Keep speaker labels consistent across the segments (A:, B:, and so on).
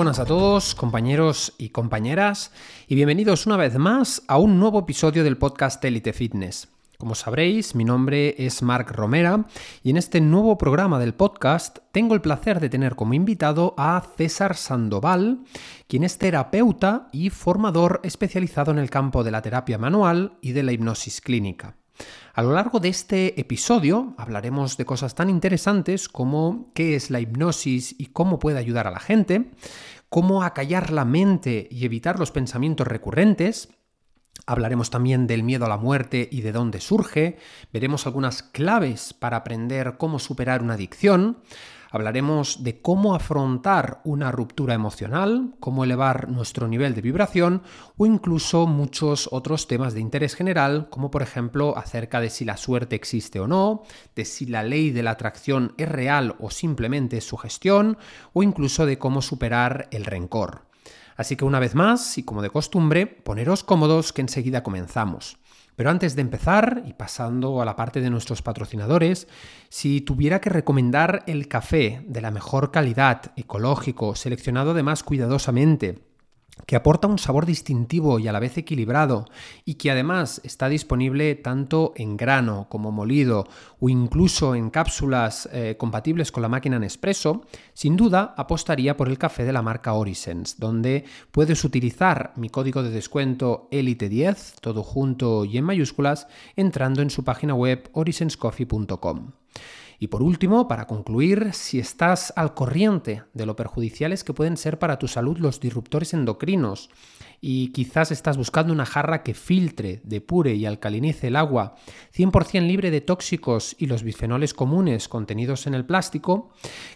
A: buenas a todos, compañeros y compañeras, y bienvenidos una vez más a un nuevo episodio del podcast Elite Fitness. Como sabréis, mi nombre es Marc Romera y en este nuevo programa del podcast tengo el placer de tener como invitado a César Sandoval, quien es terapeuta y formador especializado en el campo de la terapia manual y de la hipnosis clínica. A lo largo de este episodio hablaremos de cosas tan interesantes como qué es la hipnosis y cómo puede ayudar a la gente, cómo acallar la mente y evitar los pensamientos recurrentes, Hablaremos también del miedo a la muerte y de dónde surge, veremos algunas claves para aprender cómo superar una adicción, hablaremos de cómo afrontar una ruptura emocional, cómo elevar nuestro nivel de vibración o incluso muchos otros temas de interés general, como por ejemplo acerca de si la suerte existe o no, de si la ley de la atracción es real o simplemente es sugestión, o incluso de cómo superar el rencor. Así que una vez más, y como de costumbre, poneros cómodos que enseguida comenzamos. Pero antes de empezar, y pasando a la parte de nuestros patrocinadores, si tuviera que recomendar el café de la mejor calidad, ecológico, seleccionado además cuidadosamente, que aporta un sabor distintivo y a la vez equilibrado y que además está disponible tanto en grano como molido o incluso en cápsulas eh, compatibles con la máquina Nespresso, sin duda apostaría por el café de la marca Orisens, donde puedes utilizar mi código de descuento ELITE10, todo junto y en mayúsculas, entrando en su página web orisenscoffee.com. Y por último, para concluir, si estás al corriente de lo perjudiciales que pueden ser para tu salud los disruptores endocrinos y quizás estás buscando una jarra que filtre, depure y alcalinice el agua 100% libre de tóxicos y los bifenoles comunes contenidos en el plástico,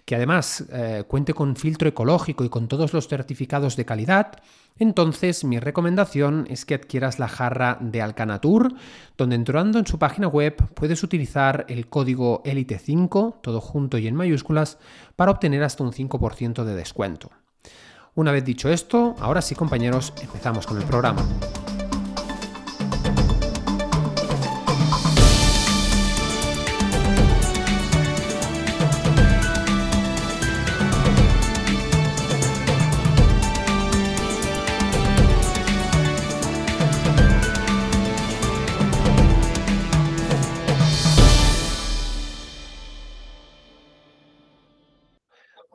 A: que además eh, cuente con filtro ecológico y con todos los certificados de calidad, entonces mi recomendación es que adquieras la jarra de Alcanatur, donde entrando en su página web puedes utilizar el código ELITE5, todo junto y en mayúsculas, para obtener hasta un 5% de descuento. Una vez dicho esto, ahora sí compañeros, empezamos con el programa.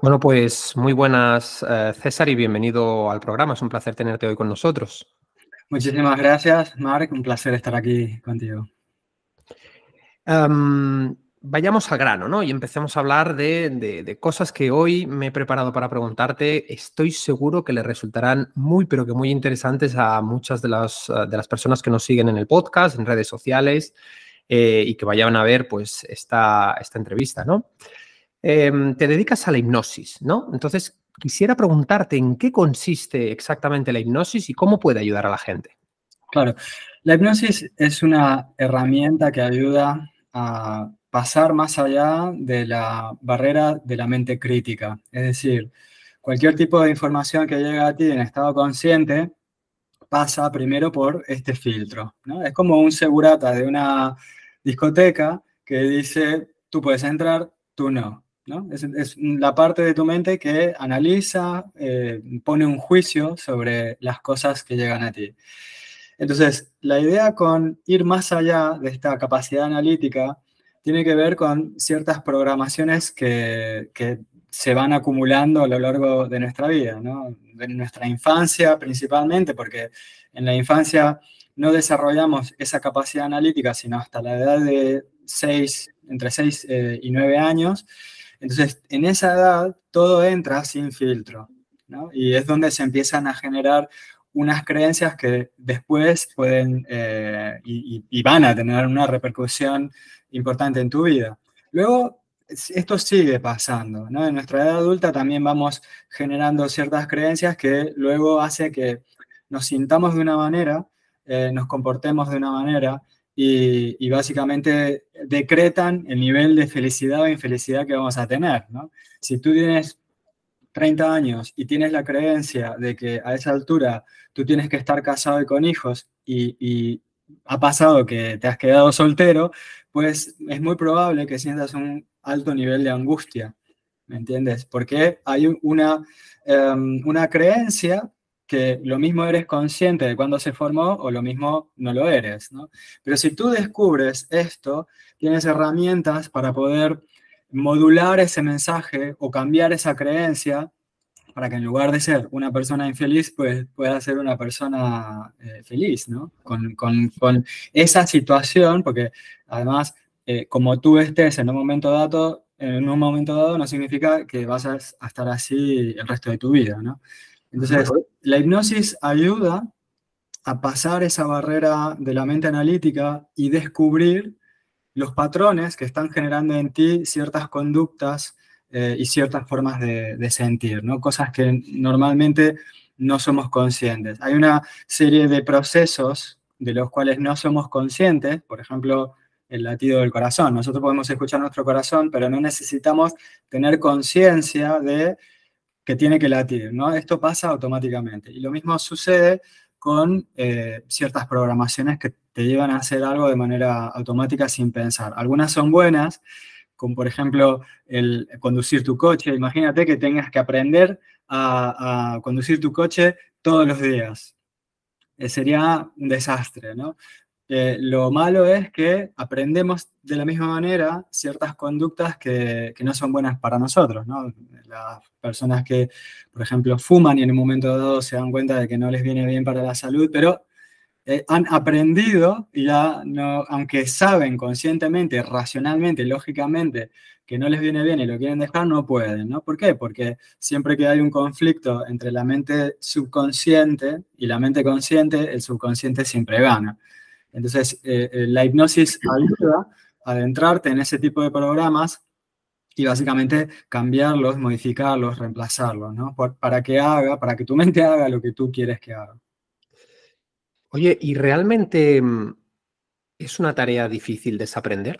A: Bueno, pues muy buenas, eh, César, y bienvenido al programa. Es un placer tenerte hoy con nosotros.
B: Muchísimas gracias, Marc. Un placer estar aquí contigo.
A: Em, vayamos al grano, ¿no? Y empecemos a hablar de, cosas que hoy me he preparado para preguntarte. Estoy seguro que le resultarán muy, pero que muy interesantes a muchas de las, de las personas que nos siguen en el podcast, en redes sociales, eh, y que vayan a ver, pues, esta, esta entrevista, ¿no? Em, te dedicas a la hipnosis, ¿no? Entonces, quisiera preguntarte en qué consiste exactamente la hipnosis y cómo puede ayudar a la gente.
B: Claro, la hipnosis es una herramienta que ayuda a pasar más allá de la barrera de la mente crítica. Es decir, cualquier tipo de información que llega a ti en estado consciente pasa primero por este filtro. ¿no? Es como un segurata de una discoteca que dice, tú puedes entrar, tú no. Es, la parte de tu mente que analiza, eh, pone un juicio sobre las cosas que llegan a ti. Entonces, la idea con ir más allá de esta capacidad analítica tiene que ver con ciertas programaciones que, se van acumulando a lo largo de nuestra vida, de nuestra infancia principalmente, porque en la infancia no desarrollamos esa capacidad analítica sino hasta la edad de 6, entre 6 eh, y 9 años, entonces, en esa edad todo entra sin filtro, ¿no? Y es donde se empiezan a generar unas creencias que después pueden eh, y, van a tener una repercusión importante en tu vida. Luego, esto sigue pasando, ¿no? En nuestra edad adulta también vamos generando ciertas creencias que luego hace que nos sintamos de una manera, eh, nos comportemos de una manera y, básicamente decretan el nivel de felicidad o infelicidad que vamos a tener. ¿no? Si tú tienes 30 años y tienes la creencia de que a esa altura tú tienes que estar casado y con hijos y, ha pasado que te has quedado soltero, pues es muy probable que sientas un alto nivel de angustia. ¿me entiendes? Porque hay una, em, una creencia que lo mismo eres consciente de cuándo se formó o lo mismo no lo eres, ¿no? Pero si tú descubres esto, tienes herramientas para poder modular ese mensaje o cambiar esa creencia para que en lugar de ser una persona infeliz, pues pueda ser una persona eh, feliz, ¿no? Con, con, esa situación, porque además, eh, como tú estés en un momento dado, en un momento dado no significa que vas a, estar así el resto de tu vida, ¿no? Entonces, la hipnosis ayuda a pasar esa barrera de la mente analítica y descubrir los patrones que están generando en ti ciertas conductas eh, y ciertas formas de, sentir, ¿no? Cosas que normalmente no somos conscientes. Hay una serie de procesos de los cuales no somos conscientes, por ejemplo, el latido del corazón. Nosotros podemos escuchar nuestro corazón, pero no necesitamos tener conciencia de que tiene que latir, ¿no? Esto pasa automáticamente. Y lo mismo sucede con eh, ciertas programaciones que te llevan a hacer algo de manera automática sin pensar. Algunas son buenas, como por ejemplo el conducir tu coche. Imagínate que tengas que aprender a, conducir tu coche todos los días. Eh, sería un desastre, ¿no? Eh, lo malo es que aprendemos de la misma manera ciertas conductas que, no son buenas para nosotros, ¿no? Las personas que, por ejemplo, fuman y en un momento dado se dan cuenta de que no les viene bien para la salud, pero eh, han aprendido y ya no, aunque saben conscientemente, racionalmente, lógicamente que no les viene bien y lo quieren dejar, no pueden, ¿no? ¿Por qué? Porque siempre que hay un conflicto entre la mente subconsciente y la mente consciente, el subconsciente siempre gana. Entonces, eh, eh, la hipnosis ayuda a adentrarte en ese tipo de programas y básicamente cambiarlos, modificarlos, reemplazarlos, ¿no? para que haga, para que tu mente haga lo que tú quieres que haga.
A: Oye, ¿y realmente mm, es una tarea difícil desaprender?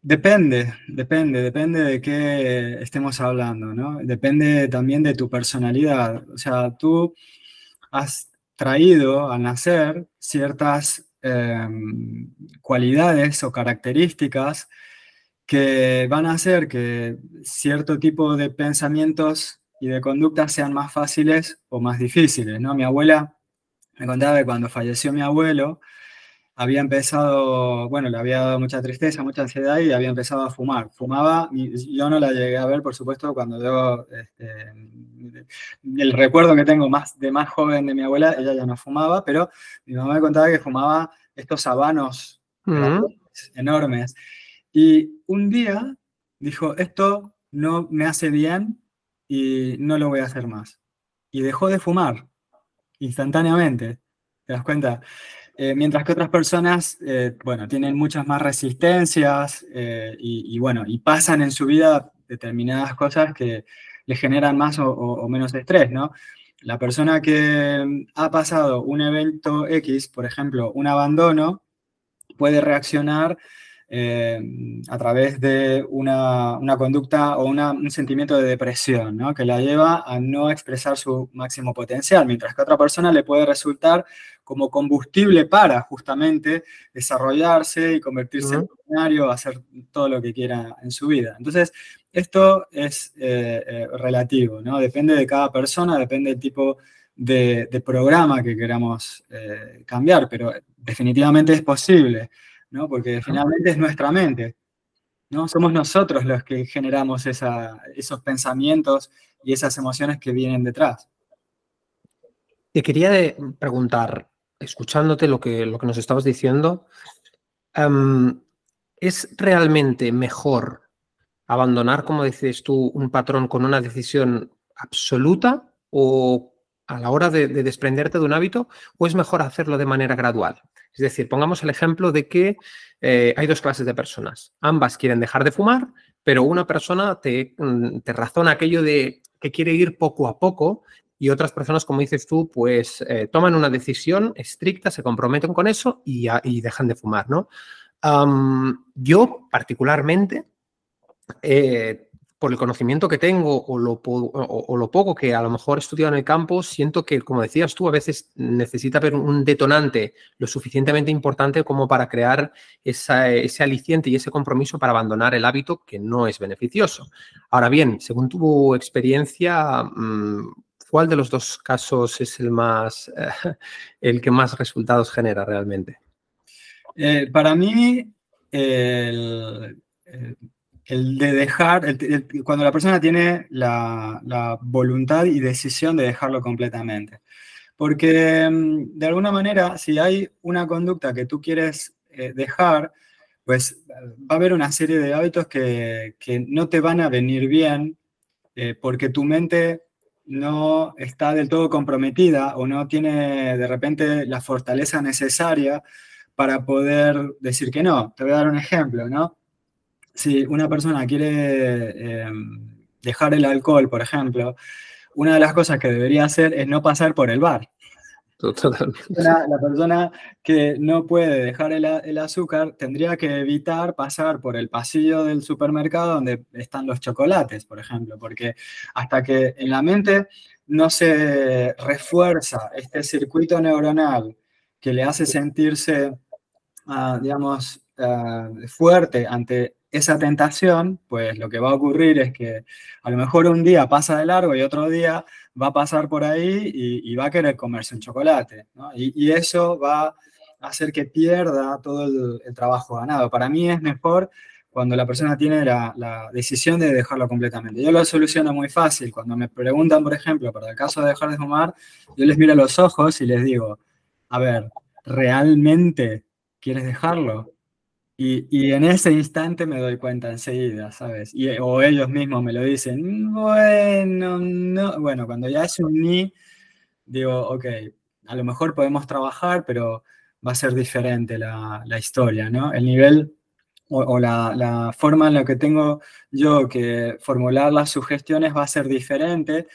B: depende, depende, depende de qué estemos hablando, ¿no? Depende también de tu personalidad. O sea, tú has traído al nacer ciertas em, cualidades o características que van a hacer que cierto tipo de pensamientos y de conductas sean más fáciles o más difíciles, ¿no? Mi abuela me contaba que cuando falleció mi abuelo, había empezado, bueno, le había dado mucha tristeza, mucha ansiedad y había empezado a fumar. Fumaba, yo no la llegué a ver, por supuesto, cuando yo, este, el recuerdo que tengo más de más joven de mi abuela, ella ya no fumaba, pero mi mamá me contaba que fumaba estos habanos enormes. Y un día dijo, esto no me hace bien y no lo voy a hacer más. Y dejó de fumar instantáneamente. ¿Te das cuenta? Eh, mientras que otras personas, eh, bueno, tienen muchas más resistencias eh, y, bueno, y pasan en su vida determinadas cosas que le generan más o, o, menos estrés, ¿no? La persona que ha pasado un evento X, por ejemplo, un abandono, puede reaccionar eh, a través de una, conducta o un sentimiento de depresión, ¿no? que la lleva a no expresar su máximo potencial, mientras que a otra persona le puede resultar como combustible para justamente desarrollarse y convertirse en funcionario, hacer todo lo que quiera en su vida. Entonces, esto es eh, eh, relativo, ¿no? depende de cada persona, depende del tipo de, programa que queramos cambiar, pero definitivamente es posible. ¿No? Porque finalmente es nuestra mente, ¿no? Somos nosotros los que generamos esos pensamientos y esas emociones que vienen detrás.
A: Te quería preguntar, escuchándote lo que, lo que nos estabas diciendo, ¿es realmente mejor abandonar, como dices tú, un patrón con una decisión absoluta o a la hora de desprenderte de un hábito o es mejor hacerlo de manera gradual? Es decir, pongamos el ejemplo de que eh, hay dos clases de personas. Ambas quieren dejar de fumar, pero una persona te, mm, razona aquello de que quiere ir poco a poco y otras personas, como dices tú, pues eh, toman una decisión estricta, se comprometen con eso y, dejan de fumar, ¿no? yo, particularmente, eh, por el conocimiento que tengo o lo, o, lo, poco que a lo mejor he estudiado en el campo, siento que, como decías tú, a veces necesita haber un detonante lo suficientemente importante como para crear ese aliciente y ese compromiso para abandonar el hábito que no es beneficioso. Ahora bien, según tu experiencia, mm, ¿cuál de los dos casos es el más, el que más resultados genera realmente?
B: Eh, para mí, el, el de dejar, cuando la persona tiene la, voluntad y decisión de dejarlo completamente. Porque mm, de alguna manera, si hay una conducta que tú quieres eh, dejar, pues va a haber una serie de hábitos que, no te van a venir bien eh, porque tu mente no está del todo comprometida o no tiene de repente la fortaleza necesaria para poder decir que no. Te voy a dar un ejemplo, ¿no? Si una persona quiere em, dejar el alcohol, por ejemplo, una de las cosas que debería hacer es no pasar por el bar. La, la, persona que no puede dejar el, azúcar tendría que evitar pasar por el pasillo del supermercado donde están los chocolates, por ejemplo, porque hasta que en la mente no se refuerza este circuito neuronal que le hace sentirse, ah, digamos, ah, fuerte ante esa tentación, pues lo que va a ocurrir es que a lo mejor un día pasa de largo y otro día va a pasar por ahí y, va a querer comerse un chocolate. Y, eso va a hacer que pierda todo el, trabajo ganado. Para mí es mejor cuando la persona tiene la, decisión de dejarlo completamente. Yo lo soluciono muy fácil. Cuando me preguntan, por ejemplo, para el caso de dejar de fumar, yo les miro a los ojos y les digo, a ver, ¿realmente quieres dejarlo? Y, en ese instante me doy cuenta enseguida, ¿sabes? O ellos mismos me lo dicen, bueno, no. Bueno, cuando ya es un ni, digo, ok, a lo mejor podemos trabajar, pero va a ser diferente la, historia, ¿no? El nivel o, la, forma en la que tengo yo que formular las sugestiones va a ser diferente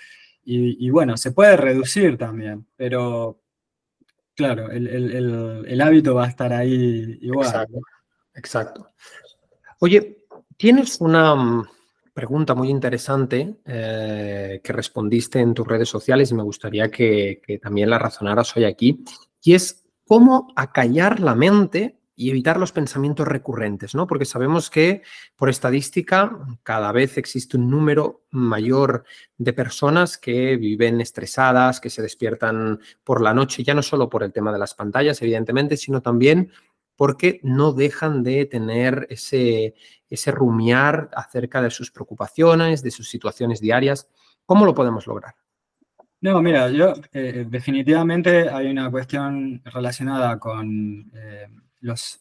B: y, bueno, se puede reducir también, pero claro, el, el, el, hábito va a estar ahí igual.
A: Exacto. Oye, tienes una mm, pregunta muy interesante eh, que respondiste en tus redes sociales y me gustaría que, también la razonaras hoy aquí, y es cómo acallar la mente y evitar los pensamientos recurrentes, ¿no? Porque sabemos que por estadística cada vez existe un número mayor de personas que viven estresadas, que se despiertan por la noche, ya no solo por el tema de las pantallas, evidentemente, sino también porque no dejan de tener ese, ese rumiar acerca de sus preocupaciones, de sus situaciones diarias. ¿Cómo lo podemos lograr?
B: No, mira, yo eh, definitivamente hay una cuestión relacionada con eh, los,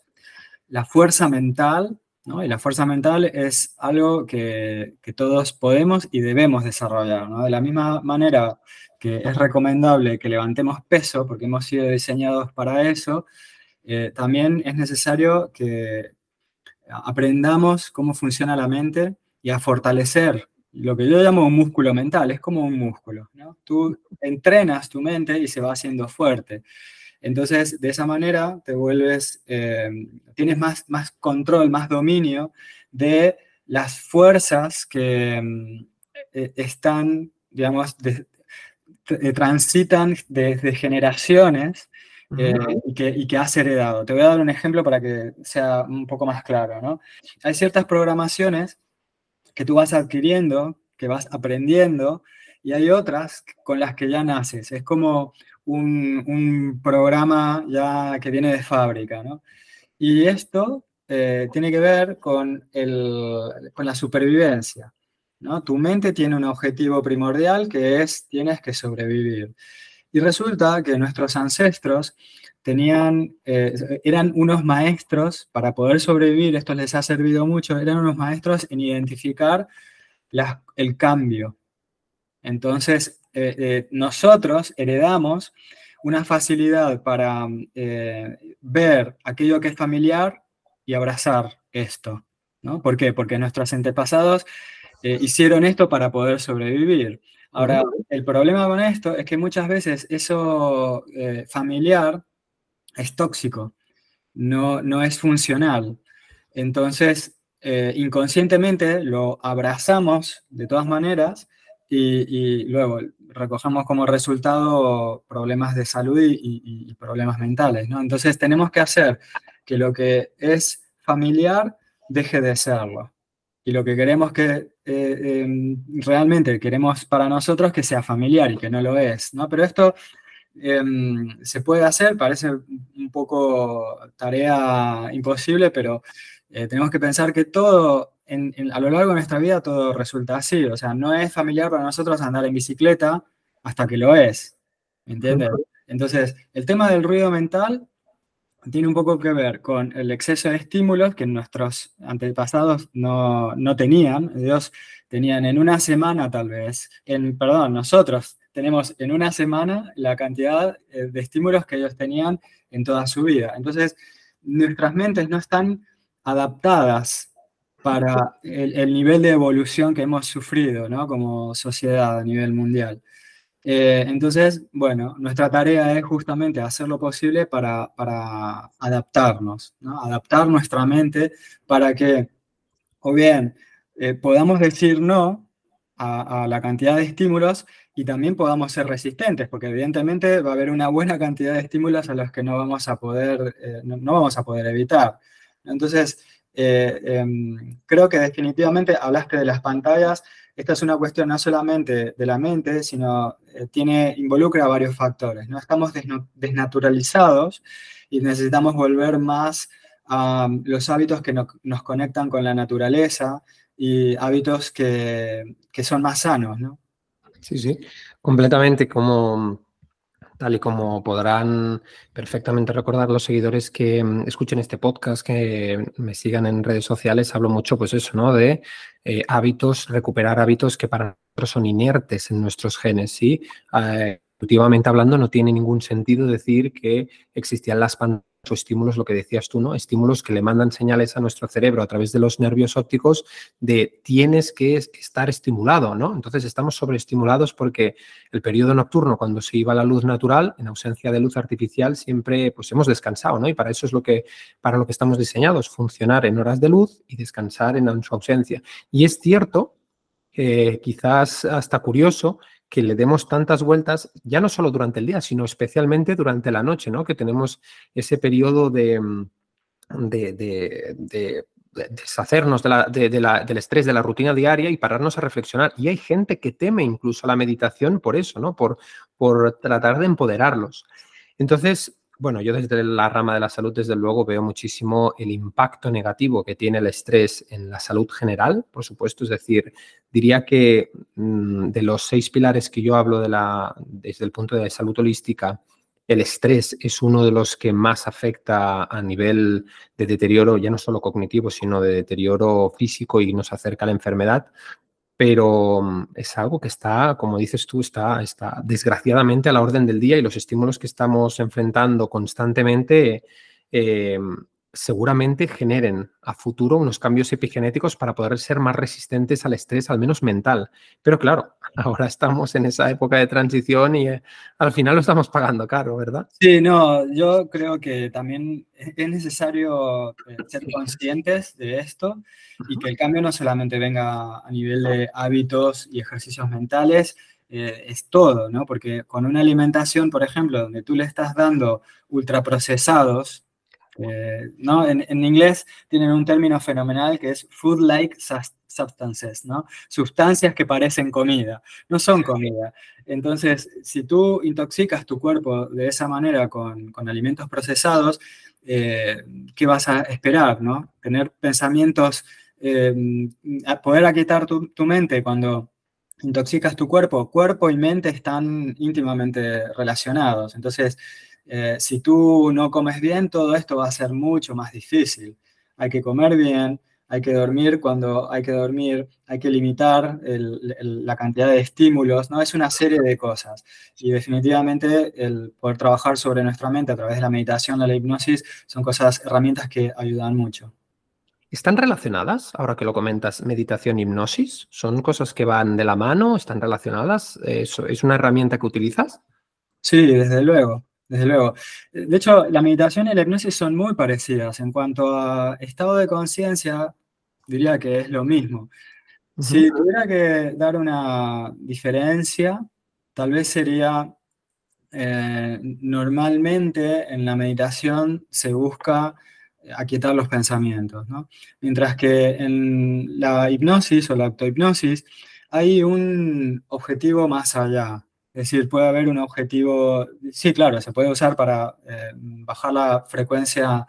B: la fuerza mental, ¿no? Y la fuerza mental es algo que, que todos podemos y debemos desarrollar, ¿no? De la misma manera que es recomendable que levantemos peso, porque hemos sido diseñados para eso, eh, también es necesario que aprendamos cómo funciona la mente y a fortalecer lo que yo llamo un músculo mental, es como un músculo. ¿no? Tú entrenas tu mente y se va haciendo fuerte. Entonces, de esa manera te vuelves, eh, tienes más, más control, más dominio de las fuerzas que mm, e, están, digamos, transitan desde generaciones eh, y, que, y, que, has heredado. Te voy a dar un ejemplo para que sea un poco más claro. ¿no? Hay ciertas programaciones que tú vas adquiriendo, que vas aprendiendo, y hay otras con las que ya naces. Es como un, un programa ya que viene de fábrica. ¿no? Y esto eh, tiene que ver con, el, con la supervivencia. ¿no? Tu mente tiene un objetivo primordial que es tienes que sobrevivir. Y resulta que nuestros ancestros tenían, eh, eran unos maestros para poder sobrevivir, esto les ha servido mucho, eran unos maestros en identificar el cambio. Entonces, eh, eh, nosotros heredamos una facilidad para ver aquello que es familiar y abrazar esto. ¿no? ¿Por qué? Porque nuestros antepasados hicieron esto para poder sobrevivir. Ahora, el problema con esto es que muchas veces eso eh, familiar es tóxico, no, no es funcional. Entonces, eh, inconscientemente lo abrazamos de todas maneras y, luego recogemos como resultado problemas de salud y, problemas mentales, ¿no? Entonces tenemos que hacer que lo que es familiar deje de serlo. Y lo que queremos que eh, em, realmente queremos para nosotros que sea familiar y que no lo es, ¿no? Pero esto em, se puede hacer, parece un poco tarea imposible, pero eh, tenemos que pensar que todo, a lo largo de nuestra vida, todo resulta así. O sea, no es familiar para nosotros andar en bicicleta hasta que lo es. ¿Me entiendes? Entonces, el tema del ruido mental tiene un poco que ver con el exceso de estímulos que nuestros antepasados no, no tenían. Ellos tenían en una semana tal vez, en, perdón, nosotros tenemos en una semana la cantidad eh, de estímulos que ellos tenían en toda su vida. Entonces, nuestras mentes no están adaptadas para el, nivel de evolución que hemos sufrido ¿no? como sociedad a nivel mundial. Eh, entonces, bueno, nuestra tarea es justamente hacer lo posible para, para adaptarnos, ¿no? adaptar nuestra mente para que, o bien, eh, podamos decir no a, la cantidad de estímulos y también podamos ser resistentes, porque evidentemente va a haber una buena cantidad de estímulos a los que no vamos a poder, eh, no vamos a poder evitar. Entonces, em, creo que definitivamente hablaste de las pantallas. Esta es una cuestión no solamente de la mente, sino eh, tiene, involucra varios factores. ¿no? Estamos desnaturalizados y necesitamos volver más a los hábitos que nos conectan con la naturaleza y hábitos que, que son más sanos. ¿no?
A: Sí, sí, completamente. Como Tal y como podrán perfectamente recordar los seguidores que mm, escuchen este podcast, que me sigan en redes sociales, hablo mucho, pues eso, ¿no? De eh, hábitos, recuperar hábitos que para nosotros son inertes en nuestros genes, ¿sí? Eh, últimamente hablando, no tiene ningún sentido decir que existían las pantallas estímulos, lo que decías tú, ¿no? Estímulos que le mandan señales a nuestro cerebro a través de los nervios ópticos de tienes que estar estimulado, ¿no? Entonces estamos sobreestimulados porque el periodo nocturno, cuando se iba la luz natural, en ausencia de luz artificial, siempre pues hemos descansado, ¿no? Y para eso es lo que, para lo que estamos diseñados, funcionar en horas de luz y descansar en su ausencia. Y es cierto, quizás hasta curioso, que le demos tantas vueltas, ya no solo durante el día, sino especialmente durante la noche, ¿no? Que tenemos ese periodo de, mm, de, deshacernos del estrés de la rutina diaria y pararnos a reflexionar. Y hay gente que teme incluso la meditación por eso, ¿no? Por tratar de empoderarlos. Entonces, bueno, yo desde la rama de la salud, desde luego, veo muchísimo el impacto negativo que tiene el estrés en la salud general, por supuesto. Es decir, diría que mm, de los seis pilares que yo hablo de la, desde el punto de salud holística, el estrés es uno de los que más afecta a nivel de deterioro, ya no solo cognitivo, sino de deterioro físico y nos acerca a la enfermedad pero mm, es algo que está, como dices tú, está, está desgraciadamente a la orden del día y los estímulos que estamos enfrentando constantemente eh, seguramente generen a futuro unos cambios epigenéticos para poder ser más resistentes al estrés, al menos mental. Pero claro, ahora estamos en esa época de transición y eh, al final lo estamos pagando caro, ¿verdad?
B: Sí, no, yo creo que también es necesario eh, ser conscientes de esto y que el cambio no solamente venga a nivel de hábitos y ejercicios mentales, eh, es todo, ¿no? Porque con una alimentación, por ejemplo, donde tú le estás dando ultraprocesados, eh, ¿no? En, inglés tienen un término fenomenal que es food-like substances, ¿no? Sustancias que parecen comida, no son comida. Entonces, si tú intoxicas tu cuerpo de esa manera con, alimentos procesados, eh, ¿qué vas a esperar, no? Tener pensamientos, eh, poder aquietar tu, tu mente cuando intoxicas tu cuerpo, cuerpo y mente están íntimamente relacionados. Entonces, eh, si tú no comes bien, todo esto va a ser mucho más difícil. Hay que comer bien, hay que dormir cuando hay que dormir, hay que limitar la cantidad de estímulos, ¿no? Es una serie de cosas. Y definitivamente el poder trabajar sobre nuestra mente a través de la meditación, la hipnosis, son cosas, herramientas que ayudan mucho.
A: ¿Están relacionadas, ahora que lo comentas, meditación y hipnosis? ¿Son cosas que van de la mano? ¿Están relacionadas? ¿Es una herramienta que utilizas?
B: Sí, desde luego desde luego. De hecho, la meditación y la hipnosis son muy parecidas en cuanto a estado de conciencia. diría que es lo mismo. Si tuviera que dar una diferencia, tal vez sería, eh, normalmente en la meditación se busca aquietar los pensamientos, ¿no? Mientras que en la hipnosis o la autohipnosis hay un objetivo más allá. Es decir, puede haber un objetivo, sí, claro, se puede usar para eh, bajar la frecuencia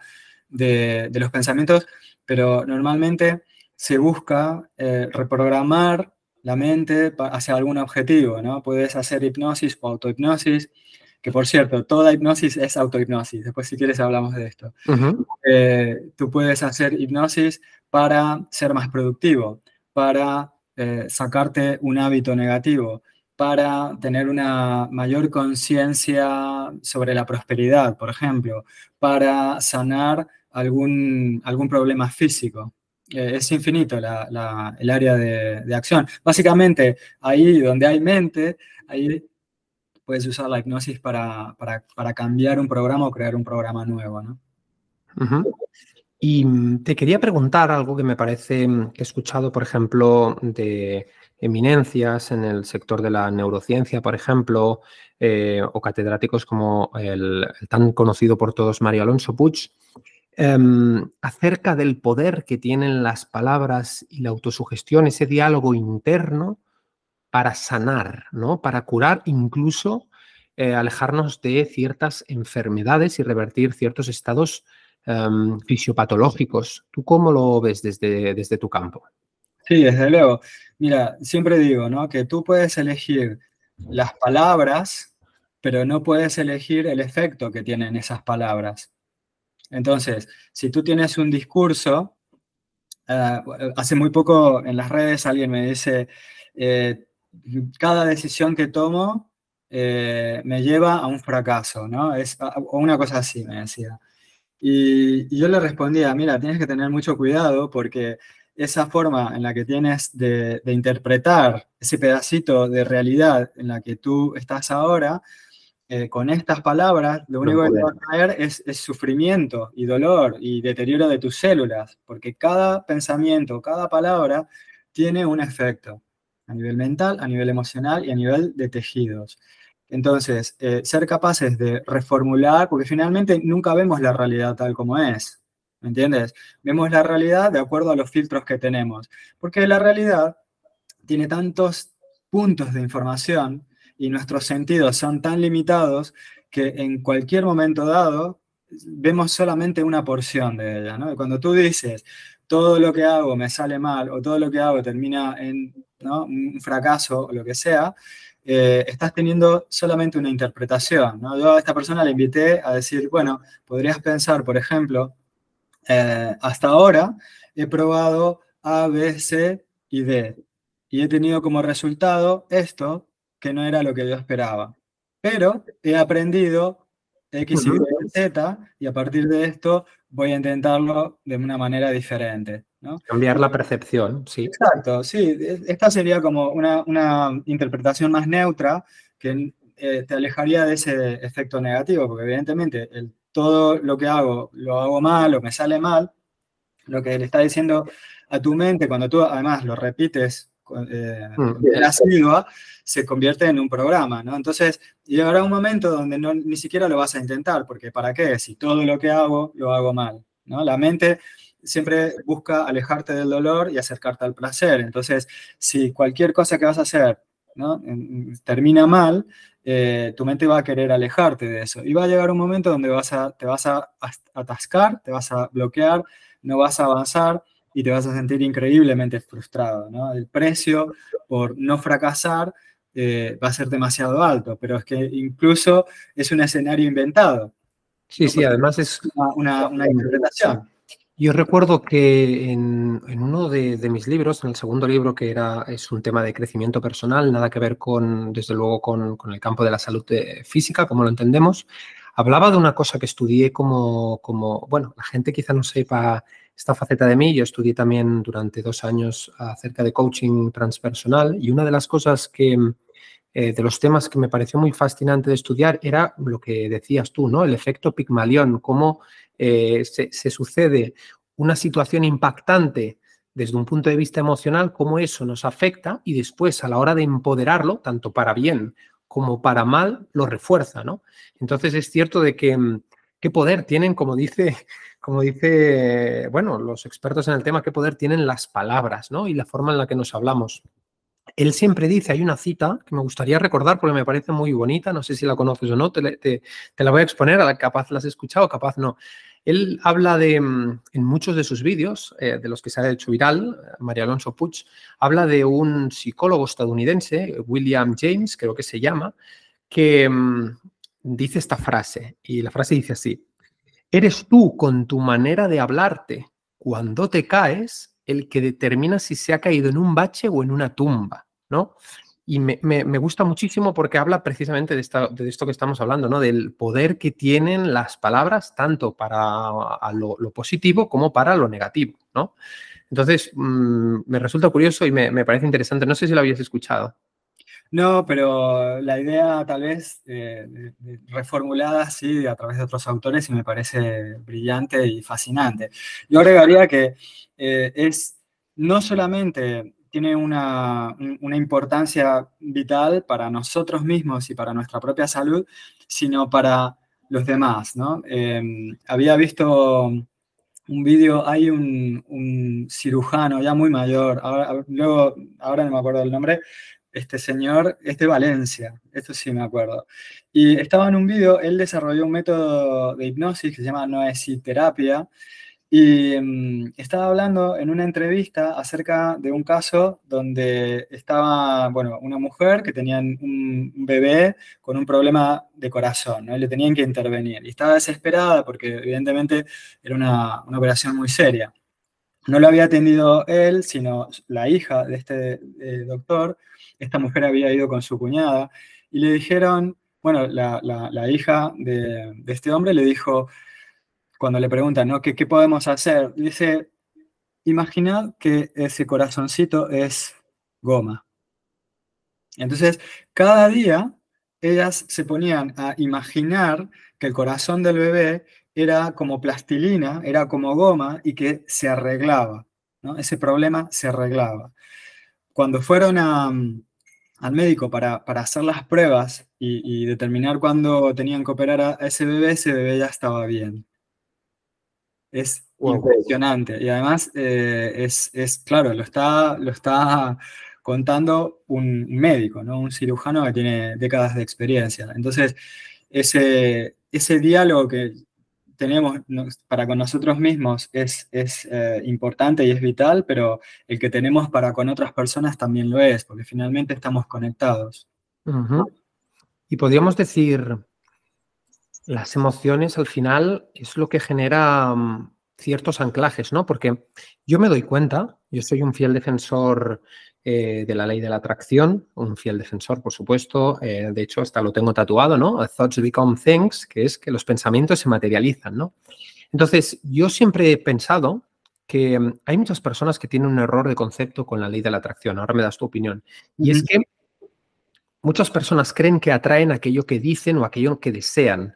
B: de, los pensamientos, pero normalmente se busca eh, reprogramar la mente hacia algún objetivo, ¿no? Puedes hacer hipnosis o autohipnosis, que por cierto, toda hipnosis es autohipnosis, después si quieres hablamos de esto. Eh, tú puedes hacer hipnosis para ser más productivo, para sacarte un hábito negativo, para tener una mayor conciencia sobre la prosperidad, por ejemplo, para sanar algún, algún problema físico. Eh, es infinito el área de, acción. Básicamente, ahí donde hay mente, ahí puedes usar la hipnosis para, cambiar un programa o crear un programa nuevo, ¿no?
A: Y mm, te quería preguntar algo que me parece mm, que he escuchado, por ejemplo, de eminencias en el sector de la neurociencia, por ejemplo, eh, o catedráticos como el, tan conocido por todos Mario Alonso Puig, Em, acerca del poder que tienen las palabras y la autosugestión, ese diálogo interno para sanar, ¿no? para curar, incluso eh, alejarnos de ciertas enfermedades y revertir ciertos estados em, fisiopatológicos. ¿Tú cómo lo ves desde, desde tu campo?
B: Sí, desde luego. Mira, siempre digo ¿no? que tú puedes elegir las palabras, pero no puedes elegir el efecto que tienen esas palabras. Entonces, si tú tienes un discurso, eh, hace muy poco en las redes alguien me dice, eh, cada decisión que tomo eh, me lleva a un fracaso, ¿no? Es, o una cosa así, me decía. Y, yo le respondía, mira, tienes que tener mucho cuidado porque esa forma en la que tienes de, de interpretar ese pedacito de realidad en la que tú estás ahora, eh, con estas palabras, lo único que te va a traer es, sufrimiento y dolor y deterioro de tus células, porque cada pensamiento, cada palabra tiene un efecto a nivel mental, a nivel emocional y a nivel de tejidos. Entonces, eh, ser capaces de reformular, porque finalmente nunca vemos la realidad tal como es, ¿me entiendes? Vemos la realidad de acuerdo a los filtros que tenemos, porque la realidad tiene tantos puntos de información y nuestros sentidos son tan limitados que en cualquier momento dado vemos solamente una porción de ella. Cuando tú dices, todo lo que hago me sale mal o todo lo que hago termina en un fracaso o lo que sea, eh, estás teniendo solamente una interpretación. ¿no? Yo a esta persona le invité a decir, bueno, podrías pensar, por ejemplo, eh, hasta ahora he probado A, B, C y D. Y he tenido como resultado esto, que no era lo que yo esperaba. Pero he aprendido X, Y, Z y a partir de esto voy a intentarlo de una manera diferente. ¿no?
A: Cambiar la percepción, sí.
B: Exacto, sí. Esta sería como una, interpretación más neutra que eh, te alejaría de ese efecto negativo, porque evidentemente el, todo lo que hago lo hago mal o me sale mal, lo que le está diciendo a tu mente cuando tú además lo repites eh, mm. Se convierte en un programa, ¿no? Entonces, llegará un momento donde no, ni siquiera lo vas a intentar, porque ¿para qué? Si todo lo que hago, lo hago mal, ¿no? La mente siempre busca alejarte del dolor y acercarte al placer. Entonces, si cualquier cosa que vas a hacer termina mal, eh, tu mente va a querer alejarte de eso. Y va a llegar un momento donde vas a, te vas a atascar, te vas a bloquear, no vas a avanzar y te vas a sentir increíblemente frustrado. ¿no? El precio por no fracasar eh, va a ser demasiado alto, pero es que incluso es un escenario inventado.
A: Sí, sí, además es
B: una, interpretación.
A: Yo recuerdo que en, uno de, mis libros, en el segundo libro, que era, es un tema de crecimiento personal, nada que ver con, desde luego, con, el campo de la salud eh, física, como lo entendemos, hablaba de una cosa que estudié como, como, bueno, la gente quizá no sepa esta faceta de mí. Yo estudié también durante dos años acerca de coaching transpersonal y una de las cosas que, eh, de los temas que me pareció muy fascinante de estudiar era lo que decías tú, ¿no? El efecto Pigmalión, cómo eh, se, sucede una situación impactante desde un punto de vista emocional cómo eso nos afecta y después a la hora de empoderarlo, tanto para bien como para mal, lo refuerza, ¿no? Entonces es cierto de que mm, qué poder tienen, como dice, como dice, bueno, los expertos en el tema, qué poder tienen las palabras, ¿no? Y la forma en la que nos hablamos. Él siempre dice, hay una cita que me gustaría recordar porque me parece muy bonita, no sé si la conoces o no, te, la voy a exponer, capaz la has escuchado, capaz no. Él habla de, mm, en muchos de sus vídeos, eh, de los que se ha hecho viral, María Alonso Puig, habla de un psicólogo estadounidense, William James, creo que se llama, que mm, dice esta frase, y la frase dice así, eres tú con tu manera de hablarte cuando te caes el que determina si se ha caído en un bache o en una tumba, ¿no? Y me, gusta muchísimo porque habla precisamente de, de, esto que estamos hablando, ¿no? Del poder que tienen las palabras tanto para lo, positivo como para lo negativo, ¿no? Entonces, mm, me resulta curioso y me, parece interesante. No sé si lo habías escuchado.
B: No, pero la idea tal vez eh, reformulada así a través de otros autores y me parece brillante y fascinante. Yo agregaría que eh, es no solamente tiene una, importancia vital para nosotros mismos y para nuestra propia salud, sino para los demás, ¿no? Em, había visto un vídeo, hay un, cirujano ya muy mayor, ahora, luego, ahora no me acuerdo el nombre, este señor es de Valencia, esto sí me acuerdo. Y estaba en un vídeo, él desarrolló un método de hipnosis que se llama noesiterapia, y mm, estaba hablando en una entrevista acerca de un caso donde estaba, bueno, una mujer que tenía un, bebé con un problema de corazón, ¿no? Y le tenían que intervenir. Y estaba desesperada porque evidentemente era una, una operación muy seria. No lo había atendido él, sino la hija de este eh, doctor. Esta mujer había ido con su cuñada y le dijeron, bueno, la, hija de este hombre le dijo, cuando le preguntan, ¿no? ¿Qué, ¿Qué, podemos hacer? Dice, imaginad que ese corazoncito es goma. Entonces, cada día ellas se ponían a imaginar que el corazón del bebé era como plastilina, era como goma y que se arreglaba, ¿no? Ese problema se arreglaba. Cuando fueron al médico para, para, hacer las pruebas y, y determinar cuándo tenían que operar a ese bebé, ese bebé ya estaba bien. Es impresionante. Y además, eh, es, es, claro, lo está, lo está contando un médico, ¿no? un cirujano que tiene décadas de experiencia. Entonces, ese, ese diálogo que tenemos para con nosotros mismos es, es eh, importante y es vital, pero el que tenemos para con otras personas también lo es, porque finalmente estamos conectados.
A: Y podríamos decir las emociones al final es lo que genera mm, ciertos anclajes, ¿no? Porque yo me doy cuenta, yo soy un fiel defensor eh, de la ley de la atracción, un fiel defensor, por supuesto, eh, de hecho hasta lo tengo tatuado, ¿no? Thoughts become things, que es que los pensamientos se materializan, ¿no? Entonces, yo siempre he pensado que mm, hay muchas personas que tienen un error de concepto con la ley de la atracción. Ahora me das tu opinión. Y es que muchas personas creen que atraen aquello que dicen o aquello que desean.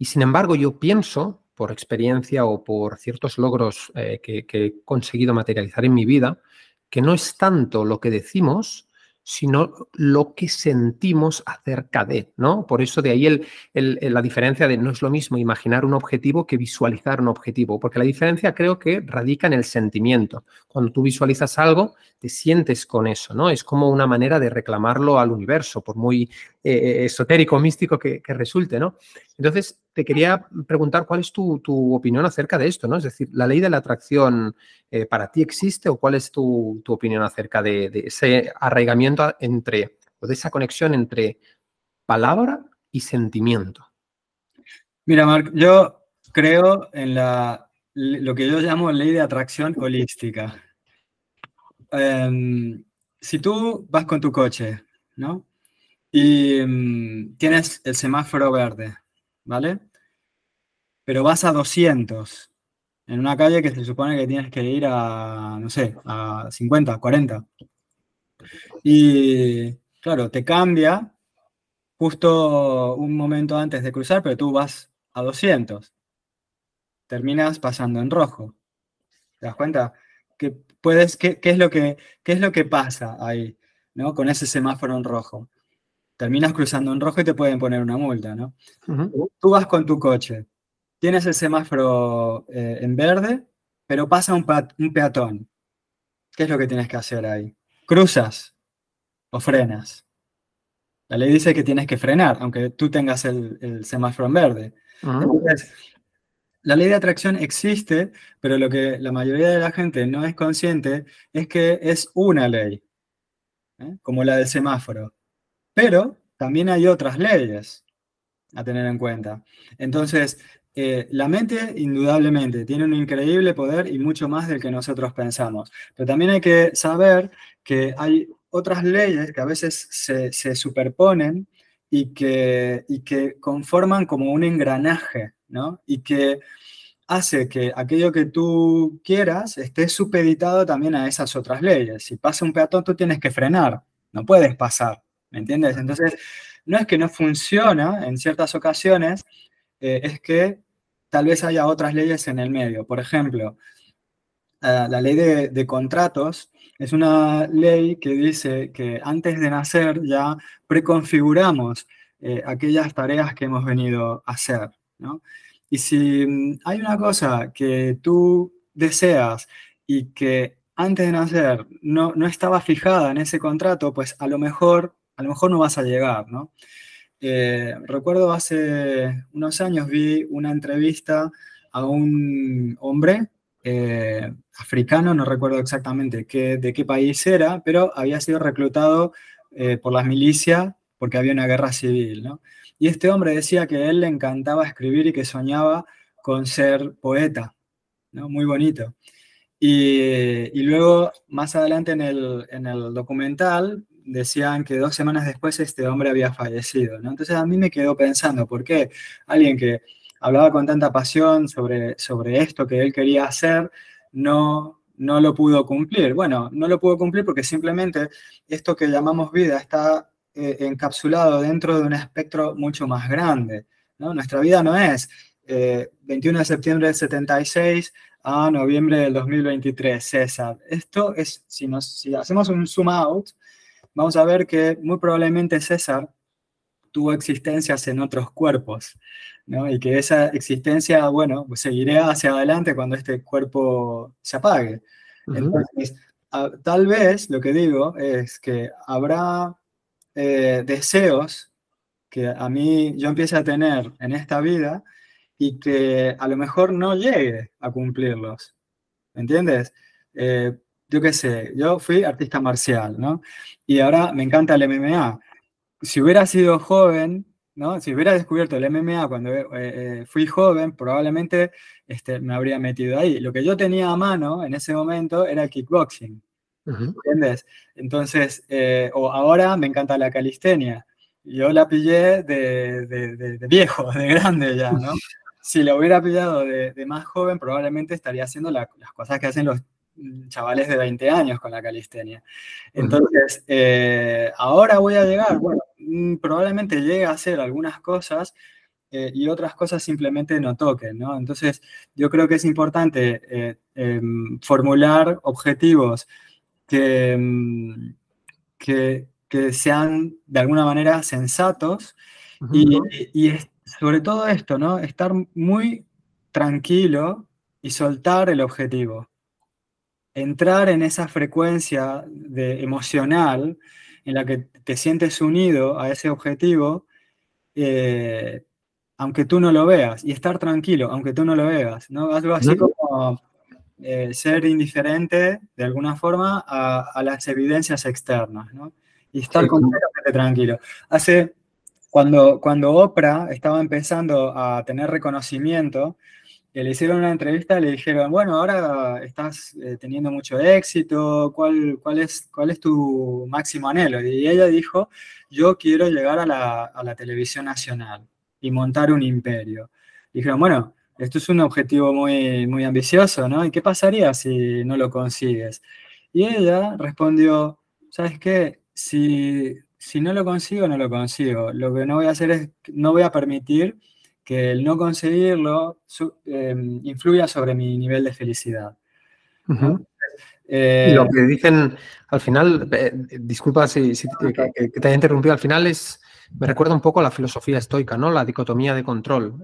A: Y sin embargo, yo pienso, por experiencia o por ciertos logros eh, que, he conseguido materializar en mi vida, que no es tanto lo que decimos, sino lo que sentimos acerca de, ¿no? Por eso de ahí el, la diferencia de no es lo mismo imaginar un objetivo que visualizar un objetivo, porque la diferencia creo que radica en el sentimiento. Cuando tú visualizas algo, te sientes con eso, ¿no? Es como una manera de reclamarlo al universo, por muy eh, eh, esotérico, místico que, resulte, ¿no? Entonces, te quería preguntar cuál es tu, opinión acerca de esto, ¿no? Es decir, ¿la ley de la atracción eh, para ti existe o cuál es tu, opinión acerca de, ese arraigamiento entre, o de esa conexión entre palabra y sentimiento?
B: Mira, Marc, yo creo en la, lo que yo llamo ley de atracción holística. Em, si tú vas con tu coche, ¿no? Y mm, tienes el semáforo verde, ¿vale? Pero vas a 200 en una calle que se supone que tienes que ir a, no sé, a 50, 40. Y claro, te cambia justo un momento antes de cruzar, pero tú vas a 200. Terminas pasando en rojo. ¿Te das cuenta? Que puedes, ¿qué, es lo que, qué es lo que pasa ahí, ¿no? Con ese semáforo en rojo. Terminas cruzando en rojo y te pueden poner una multa, ¿no? Tú vas con tu coche, tienes el semáforo eh, en verde, pero pasa un, un peatón. ¿Qué es lo que tienes que hacer ahí? ¿Cruzas o frenas? La ley dice que tienes que frenar, aunque tú tengas el, semáforo en verde. Entonces, la ley de atracción existe, pero lo que la mayoría de la gente no es consciente es que es una ley, ¿eh? como la del semáforo. Pero también hay otras leyes a tener en cuenta. Entonces, eh, la mente indudablemente tiene un increíble poder y mucho más del que nosotros pensamos. Pero también hay que saber que hay otras leyes que a veces se, superponen y que, y que conforman como un engranaje, ¿no? Y que hace que aquello que tú quieras esté supeditado también a esas otras leyes. Si pasa un peatón, tú tienes que frenar, no puedes pasar, ¿me entiendes? Entonces, no es que no funciona en ciertas ocasiones, eh, es que tal vez haya otras leyes en el medio. Por ejemplo, la ley de, contratos es una ley que dice que antes de nacer ya preconfiguramos eh, aquellas tareas que hemos venido a hacer. Y si mm, hay una cosa que tú deseas y que antes de nacer no, no estaba fijada en ese contrato, pues a lo mejor, a lo mejor no vas a llegar, ¿no? Eh, recuerdo hace unos años vi una entrevista a un hombre eh, africano, no recuerdo exactamente de qué país era, pero había sido reclutado eh, por las milicias porque había una guerra civil. ¿no? Y este hombre decía que a él le encantaba escribir y que soñaba con ser poeta, ¿no? muy bonito. Y, luego, más adelante en el, en el documental, decían que dos semanas después este hombre había fallecido. ¿no? Entonces a mí me quedó pensando, ¿por qué alguien que hablaba con tanta pasión sobre, sobre esto que él quería hacer no, no lo pudo cumplir? Bueno, no lo pudo cumplir porque simplemente esto que llamamos vida está eh, encapsulado dentro de un espectro mucho más grande. ¿no? Nuestra vida no es 21 eh, de septiembre del 76 a noviembre del 2023, César. Esto es, si, nos, si hacemos un zoom out, vamos a ver que muy probablemente César tuvo existencias en otros cuerpos, ¿no? Y que esa existencia, bueno, pues seguirá hacia adelante cuando este cuerpo se apague. Entonces, tal vez lo que digo es que habrá eh, deseos que a mí yo empiece a tener en esta vida y que a lo mejor no llegue a cumplirlos. ¿Me entiendes? Eh, yo qué sé, yo fui artista marcial, ¿no? Y ahora me encanta el MMA. Si hubiera sido joven, ¿no? Si hubiera descubierto el MMA cuando eh, eh, fui joven, probablemente este, me habría metido ahí. Lo que yo tenía a mano en ese momento era el kickboxing, ¿entiendes? Entonces, eh, o ahora me encanta la calistenia. Yo la pillé de, de, viejo, de grande ya, ¿no? Si la hubiera pillado de, más joven, probablemente estaría haciendo las cosas que hacen los chavales de 20 años con la calistenia. Entonces, eh, ahora voy a llegar, bueno, mm, probablemente llegue a hacer algunas cosas eh, y otras cosas simplemente no toquen, ¿no? Entonces, yo creo que es importante eh, em, formular objetivos que, mm, que, que, sean de alguna manera sensatos y, y sobre todo esto, ¿no? Estar muy tranquilo y soltar el objetivo entrar en esa frecuencia de, emocional en la que te sientes unido a ese objetivo, eh, aunque tú no lo veas, y estar tranquilo, aunque tú no lo veas, ¿no? Algo así como eh, ser indiferente, de alguna forma, a, las evidencias externas, ¿no? Y estar completamente tranquilo. Hace, cuando, cuando Oprah estaba empezando a tener reconocimiento, le hicieron una entrevista le dijeron, bueno, ahora estás eh, teniendo mucho éxito, ¿cuál, cuál, es, ¿cuál es tu máximo anhelo? Y ella dijo, yo quiero llegar a la, a la televisión nacional y montar un imperio. dijeron, bueno, esto es un objetivo muy, muy ambicioso, ¿no? ¿Y qué pasaría si no lo consigues? Y ella respondió, ¿sabes qué? Si, si no lo consigo, no lo consigo. Lo que no voy a hacer es, no voy a permitir que el no conseguirlo em, influya sobre mi nivel de felicidad.
A: y lo que dicen al final, disculpa si, que, te haya interrumpido, al final es, me recuerda un poco a la filosofía estoica, ¿no? La dicotomía de control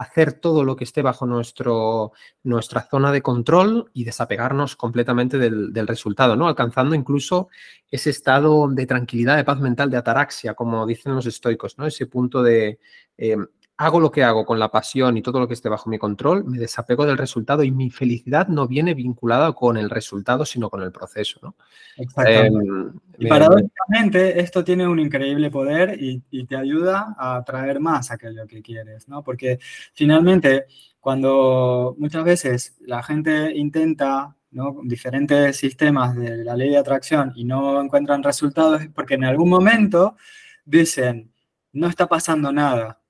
A: hacer todo lo que esté bajo nuestro, nuestra zona de control y desapegarnos completamente del, resultado, ¿no? Alcanzando incluso ese estado de tranquilidad, de paz mental, de ataraxia, como dicen los estoicos, ¿no? Ese punto de eh, hago lo que hago con la pasión y todo lo que esté bajo mi control, me desapego del resultado y mi felicidad no viene vinculada con el resultado, sino con el proceso, ¿no?
B: Exactamente. y paradójicamente esto tiene un increíble poder y, te ayuda a atraer más aquello que quieres, ¿no? Porque finalmente, cuando muchas veces la gente intenta ¿no? diferentes sistemas de la ley de atracción y no encuentran resultados, es porque en algún momento dicen, no está pasando nada,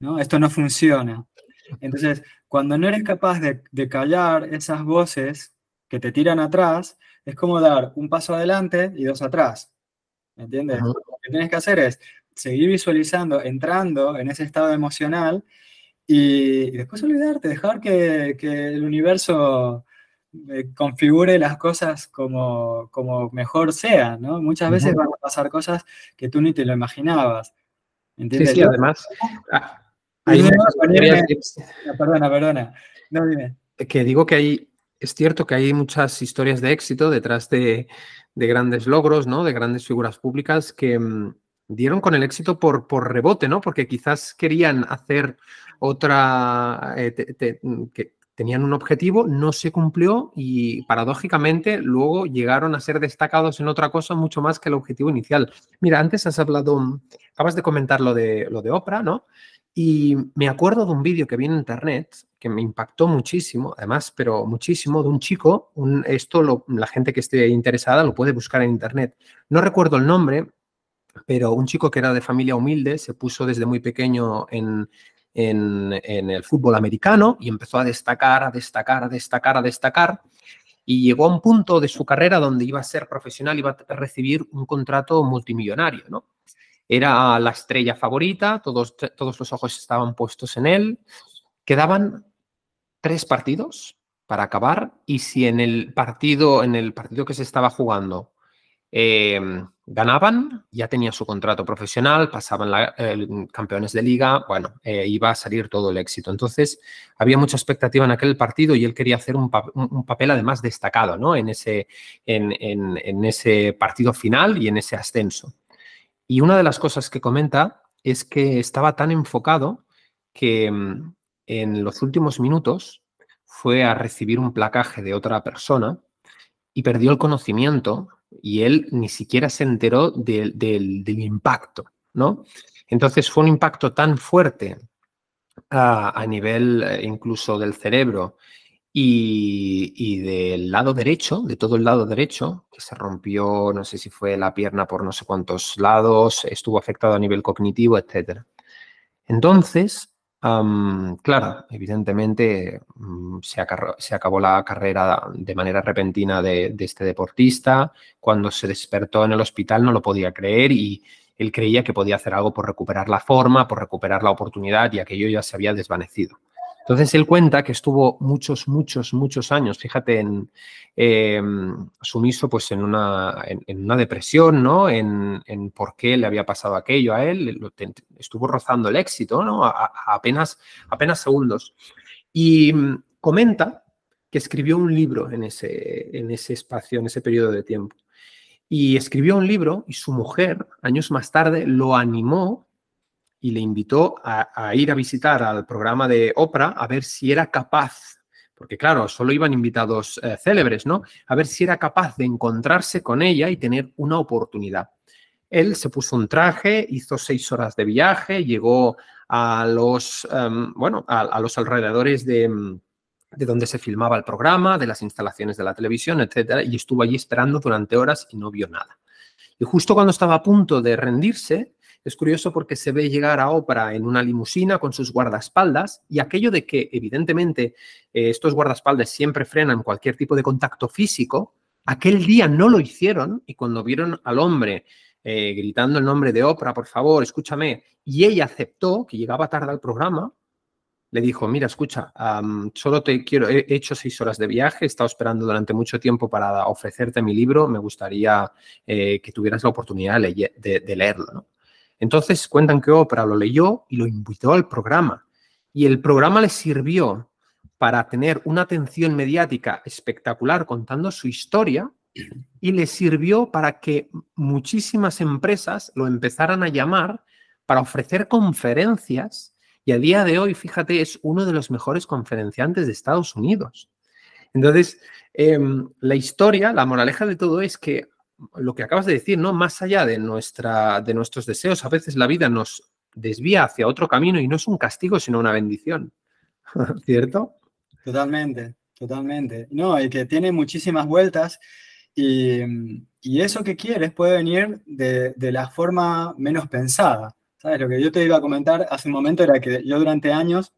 B: ¿no? Esto no funciona. Entonces, cuando no eres capaz de, de callar esas voces que te tiran atrás, es como dar un paso adelante y dos atrás. ¿Me entiendes? Lo que tienes que hacer es seguir visualizando, entrando en ese estado emocional y, después olvidarte, dejar que, que el universo eh, configure las cosas como, como mejor sea, ¿no? Muchas veces van a pasar cosas que tú ni te lo imaginabas.
A: ¿Entiendes? Sí, sí, además.
B: Ah, hay perdona, perdona. No, dime.
A: Que digo que hay es cierto que hay muchas historias de éxito detrás de, grandes logros, ¿no? De grandes figuras públicas que mm, dieron con el éxito por, por rebote, ¿no? Porque quizás querían hacer otra, eh, mm, que tenían un objetivo, no se cumplió y paradójicamente luego llegaron a ser destacados en otra cosa mucho más que el objetivo inicial. Mira, antes has hablado, acabas de comentar lo de, lo de Oprah, ¿no? Y me acuerdo de un vídeo que vi en internet que me impactó muchísimo, además, pero muchísimo, de un chico, un, esto la gente que esté interesada lo puede buscar en internet. No recuerdo el nombre, pero un chico que era de familia humilde se puso desde muy pequeño en, en, en el fútbol americano y empezó a destacar, a destacar, a destacar, a destacar. Y llegó a un punto de su carrera donde iba a ser profesional, iba a recibir un contrato multimillonario, ¿no? Era la estrella favorita, todos, todos los ojos estaban puestos en él. Quedaban tres partidos para acabar y si en el partido, en el partido que se estaba jugando em, ganaban, ya tenía su contrato profesional, pasaban la, campeones de liga, bueno, eh, iba a salir todo el éxito. Entonces, había mucha expectativa en aquel partido y él quería hacer un, papel además destacado ¿no? en, ese, en, en, ese partido final y en ese ascenso. Y una de las cosas que comenta es que estaba tan enfocado que mm, en los últimos minutos fue a recibir un placaje de otra persona y perdió el conocimiento y él ni siquiera se enteró del impacto, ¿no? Entonces fue un impacto tan fuerte a, nivel eh, incluso del cerebro y, del lado derecho, de todo el lado derecho, que se rompió, no sé si fue la pierna por no sé cuántos lados, estuvo afectado a nivel cognitivo, etc. Entonces, claro, evidentemente mm, se, acabó, la carrera de manera repentina de, este deportista. Cuando se despertó en el hospital no lo podía creer y él creía que podía hacer algo por recuperar la forma, por recuperar la oportunidad y aquello ya se había desvanecido. Entonces él cuenta que estuvo muchos, muchos, muchos años, fíjate, en, em, sumiso pues en una, en, una depresión, ¿no? En, por qué le había pasado aquello a él, estuvo rozando el éxito, ¿no? A, apenas, apenas segundos. Y mm, comenta que escribió un libro en ese, en ese espacio, en ese periodo de tiempo. Y escribió un libro y su mujer, años más tarde, lo animó y le invitó a, ir a visitar al programa de Oprah a ver si era capaz, porque claro, solo iban invitados eh, célebres, ¿no? A ver si era capaz de encontrarse con ella y tener una oportunidad. Él se puso un traje, hizo seis horas de viaje, llegó a los, em, bueno, a, los alrededores de, de donde se filmaba el programa, de las instalaciones de la televisión, etcétera, y estuvo allí esperando durante horas y no vio nada. Y justo cuando estaba a punto de rendirse, es curioso porque se ve llegar a Oprah en una limusina con sus guardaespaldas y aquello de que evidentemente eh, estos guardaespaldas siempre frenan cualquier tipo de contacto físico, aquel día no lo hicieron y cuando vieron al hombre eh, gritando el nombre de Oprah, por favor, escúchame, y ella aceptó que llegaba tarde al programa, le dijo, mira, escucha, solo te quiero, he hecho seis horas de viaje, he estado esperando durante mucho tiempo para ofrecerte mi libro, me gustaría eh, que tuvieras la oportunidad de, leerlo. Entonces cuentan que Oprah lo leyó y lo invitó al programa. Y el programa le sirvió para tener una atención mediática espectacular contando su historia y le sirvió para que muchísimas empresas lo empezaran a llamar para ofrecer conferencias y a día de hoy, fíjate, es uno de los mejores conferenciantes de Estados Unidos. Entonces, em, la historia, la moraleja de todo es que lo que acabas de decir, ¿no? Más allá de, nuestra, de nuestros deseos, a veces la vida nos desvía hacia otro camino y no es un castigo, sino una bendición. ¿Cierto?
B: Totalmente, totalmente. No, y que tiene muchísimas vueltas y, eso que quieres puede venir de, de la forma menos pensada. ¿Sabes? Lo que yo te iba a comentar hace un momento era que yo durante años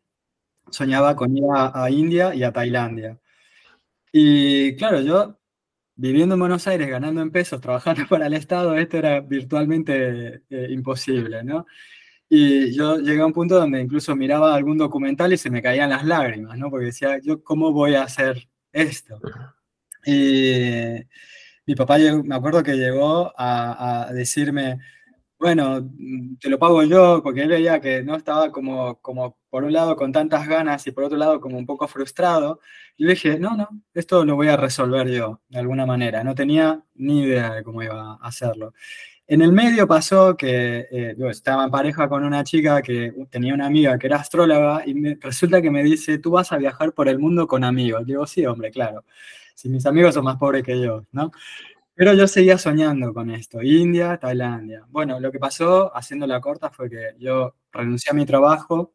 B: soñaba con ir a, India y a Tailandia. Y claro, yo viviendo en Buenos Aires, ganando en pesos, trabajando para el Estado, esto era virtualmente eh, imposible, ¿no? Y yo llegué a un punto donde incluso miraba algún documental y se me caían las lágrimas, ¿no? Porque decía, yo, ¿cómo voy a hacer esto? Y mi papá, me acuerdo que llegó a, a decirme, bueno, mm, te lo pago yo, porque él veía que no estaba como, como por un lado con tantas ganas y por otro lado como un poco frustrado. Y le dije, no, no, esto lo voy a resolver yo de alguna manera. No tenía ni idea de cómo iba a hacerlo. En el medio pasó que eh, estaba en pareja con una chica que tenía una amiga que era astróloga y me, resulta que me dice, tú vas a viajar por el mundo con amigos. digo, sí, hombre, claro. Si mis amigos son más pobres que yo, ¿no? Pero yo seguía soñando con esto, India, Tailandia. Bueno, lo que pasó, haciendo la corta, fue que yo renuncié a mi trabajo,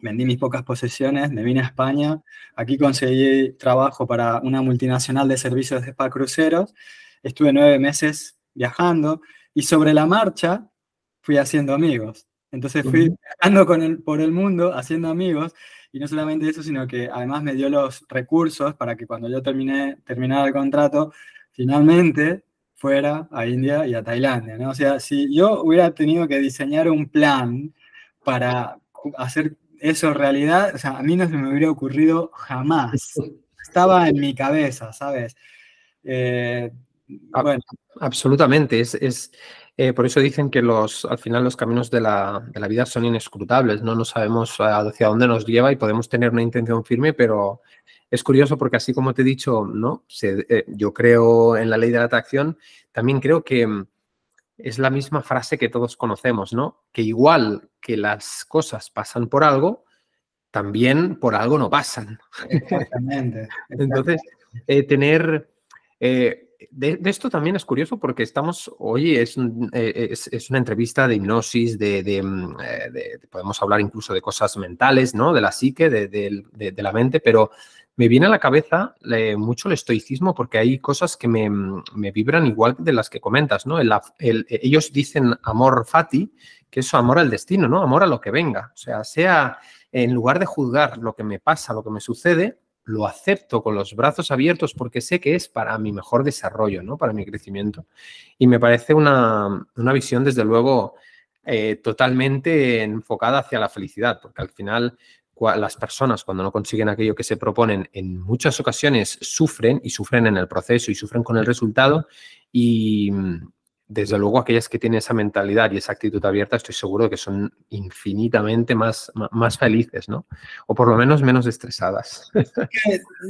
B: vendí mis pocas posesiones, me vine a España, aquí conseguí trabajo para una multinacional de servicios de spa cruceros, estuve nueve meses viajando y sobre la marcha fui haciendo amigos. Entonces fui viajando con el, por el mundo, haciendo amigos, y no solamente eso, sino que además me dio los recursos para que cuando yo terminé, terminara el contrato, finalmente fuera a India y a Tailandia, ¿no? O sea, si yo hubiera tenido que diseñar un plan para hacer eso realidad, o sea, a mí no se me hubiera ocurrido jamás. Estaba en mi cabeza, ¿sabes?
A: Eh, bueno. Absolutamente, es, es eh, por eso dicen que los, al final los caminos de la, de la, vida son inescrutables, ¿no? no sabemos hacia dónde nos lleva y podemos tener una intención firme, pero es curioso porque así como te he dicho, ¿no? Eh, yo creo en la ley de la atracción, también creo que mm, es la misma frase que todos conocemos, ¿no? Que igual que las cosas pasan por algo, también por algo no pasan. Exactamente. Entonces, eh, tener... Eh, de, esto también es curioso porque estamos, hoy es, es, una entrevista de hipnosis, de, mm, podemos hablar incluso de cosas mentales, ¿no? De la psique, de, la mente, pero me viene a la cabeza mucho el estoicismo porque hay cosas que me, vibran igual de las que comentas, ¿no? ellos dicen amor fati, que es amor al destino, ¿no? Amor a lo que venga. O sea, sea en lugar de juzgar lo que me pasa, lo que me sucede, lo acepto con los brazos abiertos porque sé que es para mi mejor desarrollo, ¿no? Para mi crecimiento. Y me parece una, visión, desde luego, eh, totalmente enfocada hacia la felicidad, porque al final las personas cuando no consiguen aquello que se proponen en muchas ocasiones sufren y sufren en el proceso y sufren con el resultado y mm, desde luego aquellas que tienen esa mentalidad y esa actitud abierta estoy seguro que son infinitamente más, más felices, ¿no? O por lo menos menos estresadas.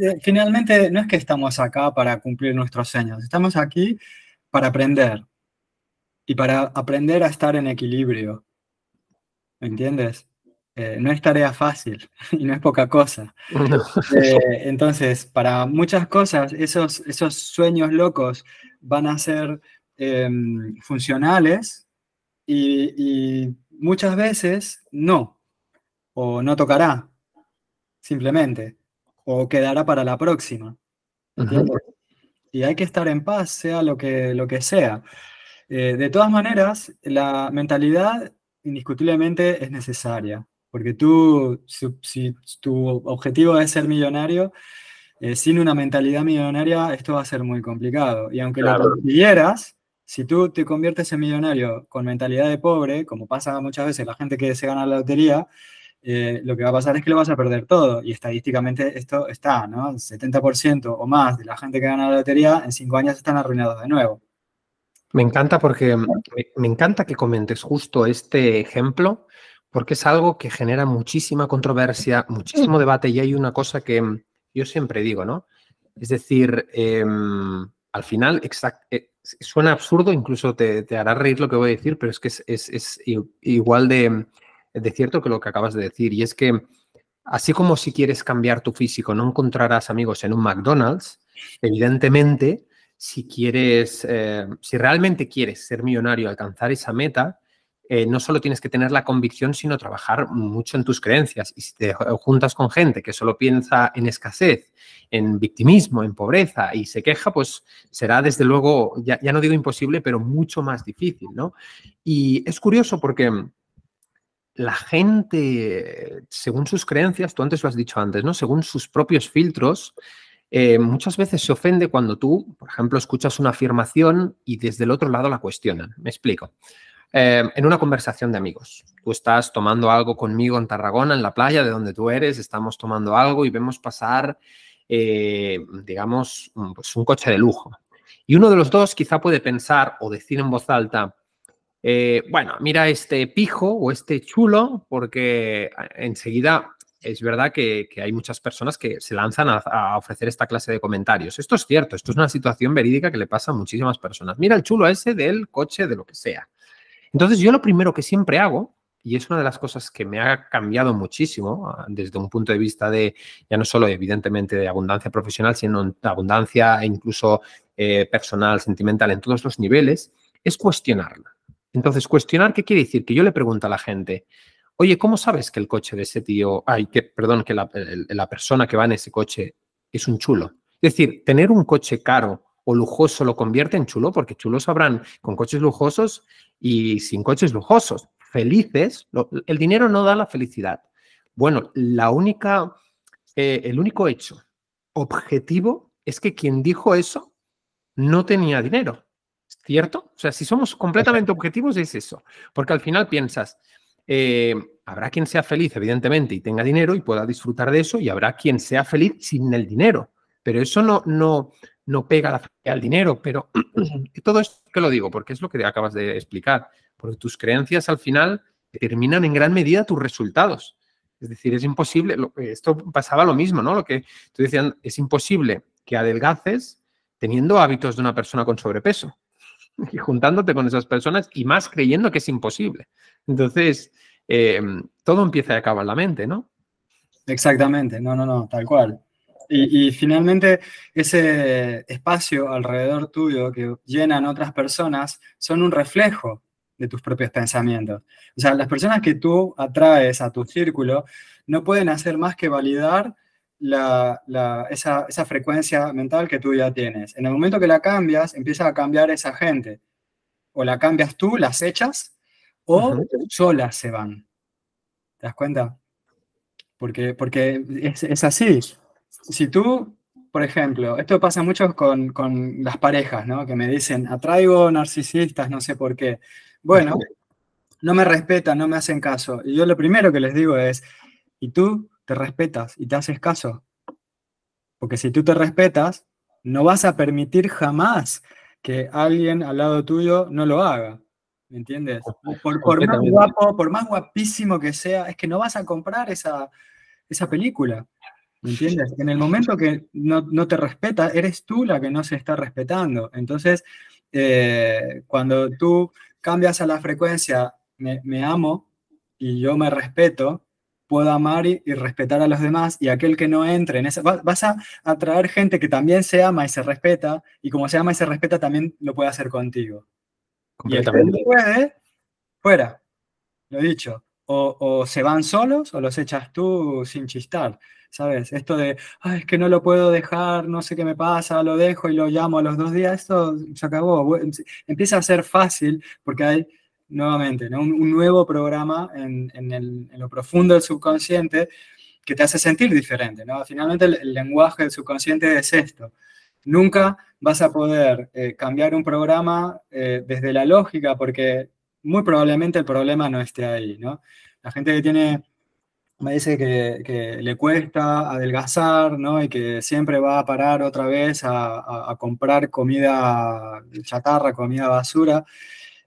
B: Eh, finalmente no es que estamos acá para cumplir nuestros sueños, estamos aquí para aprender y para aprender a estar en equilibrio. ¿Me entiendes? Eh, no es tarea fácil y no es poca cosa. Eh, entonces, para muchas cosas, esos, esos sueños locos van a ser em, funcionales y, muchas veces no, o no tocará, simplemente, o quedará para la próxima. Y hay que estar en paz, sea lo que, lo que sea. Eh, de todas maneras, la mentalidad indiscutiblemente es necesaria. Porque tú, si, tu objetivo es ser millonario, eh, sin una mentalidad millonaria, esto va a ser muy complicado. Y aunque lo consiguieras, si tú te conviertes en millonario con mentalidad de pobre, como pasa muchas veces la gente que se gana la lotería, eh, lo que va a pasar es que lo vas a perder todo. Y estadísticamente esto está, ¿no? 70% o más de la gente que gana la lotería en cinco años están arruinados de nuevo.
A: Me encanta porque me encanta que comentes justo este ejemplo, porque es algo que genera muchísima controversia, muchísimo debate y hay una cosa que yo siempre digo, ¿no? Es decir, em, al final eh, suena absurdo, incluso te, hará reír lo que voy a decir, pero es que es, igual de, de, cierto que lo que acabas de decir. Y es que así como si quieres cambiar tu físico, no encontrarás amigos en un McDonald's, evidentemente si quieres, eh, si realmente quieres ser millonario, alcanzar esa meta, eh, no solo tienes que tener la convicción, sino trabajar mucho en tus creencias. Y si te juntas con gente que solo piensa en escasez, en victimismo, en pobreza y se queja, pues será desde luego, ya, ya no digo imposible, pero mucho más difícil, ¿no? Y es curioso porque la gente, según sus creencias, tú antes lo has dicho antes, ¿no? Según sus propios filtros, eh, muchas veces se ofende cuando tú, por ejemplo, escuchas una afirmación y desde el otro lado la cuestionan. Me explico. Eh, en una conversación de amigos, tú estás tomando algo conmigo en Tarragona, en la playa de donde tú eres, estamos tomando algo y vemos pasar, eh, digamos, pues un coche de lujo. Y uno de los dos quizá puede pensar o decir en voz alta, bueno, mira este pijo o este chulo, porque enseguida es verdad que, hay muchas personas que se lanzan a, ofrecer esta clase de comentarios. Esto es cierto, esto es una situación verídica que le pasa a muchísimas personas. Mira el chulo ese del coche, de lo que sea. Entonces yo lo primero que siempre hago, y es una de las cosas que me ha cambiado muchísimo ah, desde un punto de vista de, ya no solo evidentemente de abundancia profesional, sino abundancia e incluso eh, personal, sentimental, en todos los niveles, es cuestionarla. Entonces, cuestionar, ¿qué quiere decir? Que yo le pregunto a la gente, Oye, ¿cómo sabes que el coche de ese tío, ay, que, perdón, que la, persona que va en ese coche es un chulo? Es decir, tener un coche caro o lujoso lo convierte en chulo, porque chulos habrán con coches lujosos y sin coches lujosos. Felices, el dinero no da la felicidad. Bueno, la única, eh, el único hecho objetivo es que quien dijo eso no tenía dinero. ¿Cierto? O sea, si somos completamente objetivos es eso. Porque al final piensas, eh, habrá quien sea feliz, evidentemente, y tenga dinero y pueda disfrutar de eso, y habrá quien sea feliz sin el dinero. Pero eso no, no, no pega al dinero. Pero todo esto que lo digo, porque es lo que acabas de explicar. Porque tus creencias al final determinan en gran medida tus resultados. Es decir, es imposible, esto pasaba lo mismo, ¿no? Lo que tú decías, es imposible que adelgaces teniendo hábitos de una persona con sobrepeso y juntándote con esas personas y más creyendo que es imposible. Entonces, eh, todo empieza y acaba en la mente, ¿no?
B: Exactamente, no, no, no, tal cual. Y, finalmente ese espacio alrededor tuyo que llenan otras personas son un reflejo de tus propios pensamientos. O sea, las personas que tú atraes a tu círculo no pueden hacer más que validar esa, esa, frecuencia mental que tú ya tienes. En el momento que la cambias, empieza a cambiar esa gente. O la cambias tú, las echas, o solas se van. ¿Te das cuenta? Porque, porque es, así. Si tú, por ejemplo, esto pasa mucho con, con, las parejas, ¿no? Que me dicen, atraigo narcisistas, no sé por qué. Bueno, no me respetan, no me hacen caso. Y yo lo primero que les digo es, ¿y tú te respetas y te haces caso? Porque si tú te respetas, no vas a permitir jamás que alguien al lado tuyo no lo haga. ¿Me entiendes? Por, más guapo, por más guapísimo que sea, es que no vas a comprar esa, esa película. ¿Me entiendes? En el momento que no, no, te respeta, eres tú la que no se está respetando. Entonces, eh, cuando tú cambias a la frecuencia, me, me, amo y yo me respeto, puedo amar y, respetar a los demás, y aquel que no entre en esa, vas a atraer gente que también se ama y se respeta, y como se ama y se respeta, también lo puede hacer contigo. Completamente. Y puede, fuera, lo he dicho. O, se van solos o los echas tú sin chistar, ¿sabes? Esto de, Ay, es que no lo puedo dejar, no sé qué me pasa, lo dejo y lo llamo a los dos días, esto se acabó. Empieza a ser fácil porque hay, nuevamente, un, nuevo programa en, en, lo profundo del subconsciente que te hace sentir diferente, ¿no? Finalmente el lenguaje del subconsciente es esto. Nunca vas a poder eh, cambiar un programa eh, desde la lógica porque muy probablemente el problema no esté ahí, ¿no? La gente que tiene me dice que, le cuesta adelgazar, ¿no? Y que siempre va a parar otra vez a, comprar comida chatarra, comida basura.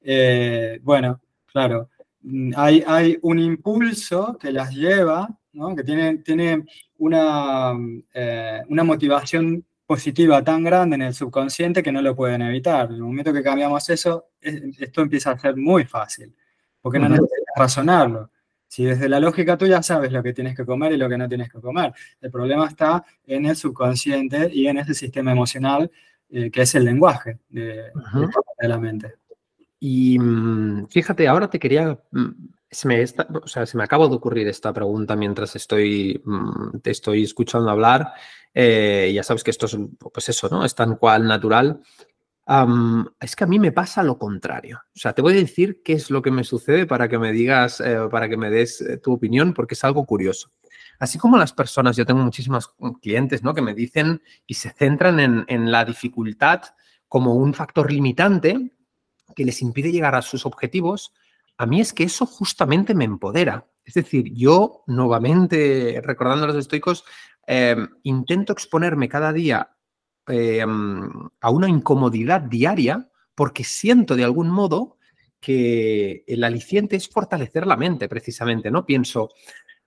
B: Eh, bueno, claro, mm, hay, hay, un impulso que las lleva, ¿no? Que tiene, tiene una, eh, una motivación positiva tan grande en el subconsciente que no lo pueden evitar. En el momento que cambiamos eso, esto empieza a ser muy fácil, porque no necesitas razonarlo. Si desde la lógica tú ya sabes lo que tienes que comer y lo que no tienes que comer. El problema está en el subconsciente y en ese sistema emocional eh, que es el lenguaje de, la mente.
A: Y mm, fíjate, ahora te quería, mm, se me, o sea, se me acaba de ocurrir esta pregunta mientras estoy, mm, te estoy escuchando hablar. Eh, ya sabes que esto es, pues eso, ¿no? Es tan cual natural es que a mí me pasa lo contrario. O sea, te voy a decir qué es lo que me sucede para que me digas, eh, para que me des eh, tu opinión, porque es algo curioso. Así como las personas, yo tengo muchísimos clientes ¿no? que me dicen y se centran en, la dificultad como un factor limitante que les impide llegar a sus objetivos, a mí es que eso justamente me empodera. Es decir, yo nuevamente, recordando a los estoicos, em, intento exponerme cada día Em, a una incomodidad diaria porque siento de algún modo que el aliciente es fortalecer la mente, precisamente, ¿no? Pienso,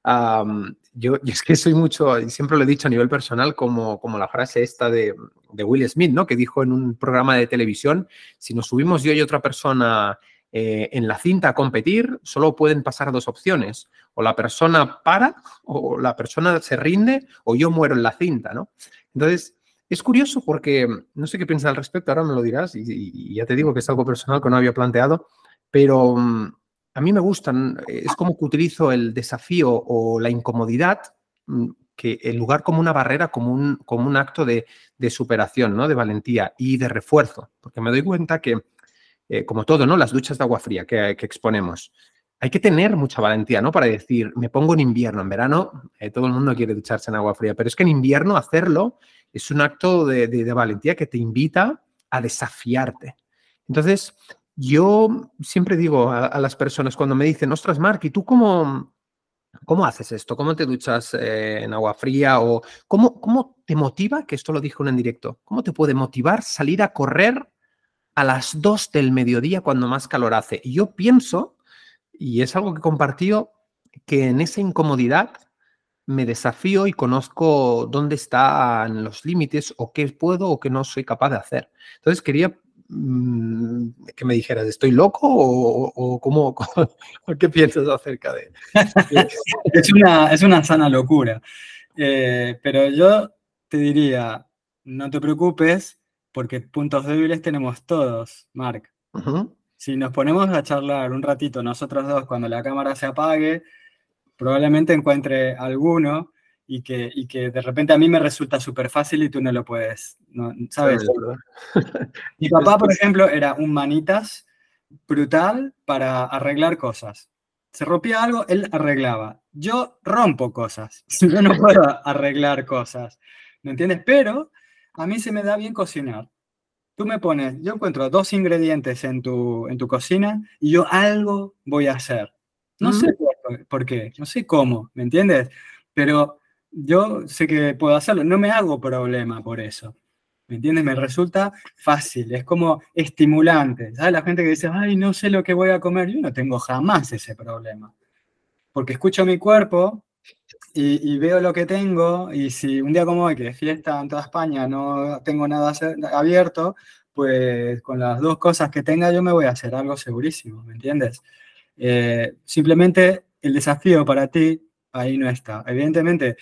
A: yo, es que soy mucho, y siempre lo he dicho a nivel personal, como, como la frase esta de, Will Smith, ¿no? Que dijo en un programa de televisión, si nos subimos yo y otra persona eh, en la cinta competir, solo pueden pasar dos opciones. O la persona para, o la persona se rinde, o yo muero en la cinta, ¿no? Entonces, es curioso porque no sé qué piensas al respecto, ahora me lo dirás y, ya te digo que es algo personal que no había planteado, pero mm, a mí me gustan, es como que utilizo el desafío o la incomodidad mm, que en lugar como una barrera, como un, como un acto de, superación, ¿no? de valentía y de refuerzo, porque me doy cuenta que, eh, como todo, ¿no? las duchas de agua fría que, exponemos, hay que tener mucha valentía, ¿no? Para decir, me pongo en invierno, en verano, eh, todo el mundo quiere ducharse en agua fría, pero es que en invierno hacerlo es un acto de, valentía que te invita a desafiarte. Entonces, yo siempre digo a, las personas cuando me dicen, ostras, Mark, ¿y tú cómo, cómo haces esto? ¿Cómo te duchas eh, en agua fría? ¿O cómo, cómo te motiva, que esto lo dijo en directo, cómo te puede motivar salir a correr a las 2 del mediodía cuando más calor hace? Y yo pienso, y es algo que compartió, que en esa incomodidad me desafío y conozco dónde están los límites o qué puedo o qué no soy capaz de hacer. Entonces quería mm, que me dijeras, ¿estoy loco o, cómo, qué piensas acerca de
B: es, una, es una sana locura. Eh, pero yo te diría, no te preocupes porque puntos débiles tenemos todos, Mark. Si nos ponemos a charlar un ratito nosotros dos cuando la cámara se apague, probablemente encuentre alguno y que, y que de repente a mí me resulta súper fácil y tú no lo puedes, no, ¿sabes? Mi papá, por ejemplo, era un manitas brutal para arreglar cosas. Se rompía algo, él arreglaba. Yo rompo cosas. Yo no puedo arreglar cosas. ¿Me entiendes? Pero a mí se me da bien cocinar. Tú me pones, yo encuentro dos ingredientes en tu, en tu cocina y yo algo voy a hacer. No sé por qué, no sé cómo, ¿me entiendes? Pero yo sé que puedo hacerlo, no me hago problema por eso. ¿Me entiendes? Me resulta fácil, es como estimulante. ¿Sabes? La gente que dice, ay, no sé lo que voy a comer, yo no tengo jamás ese problema. Porque escucho mi cuerpo y, veo lo que tengo, y si un día como hoy, que es fiesta en toda España, no tengo nada abierto, pues con las dos cosas que tenga yo me voy a hacer algo segurísimo, ¿me entiendes? Eh, simplemente el desafío para ti ahí no está. Evidentemente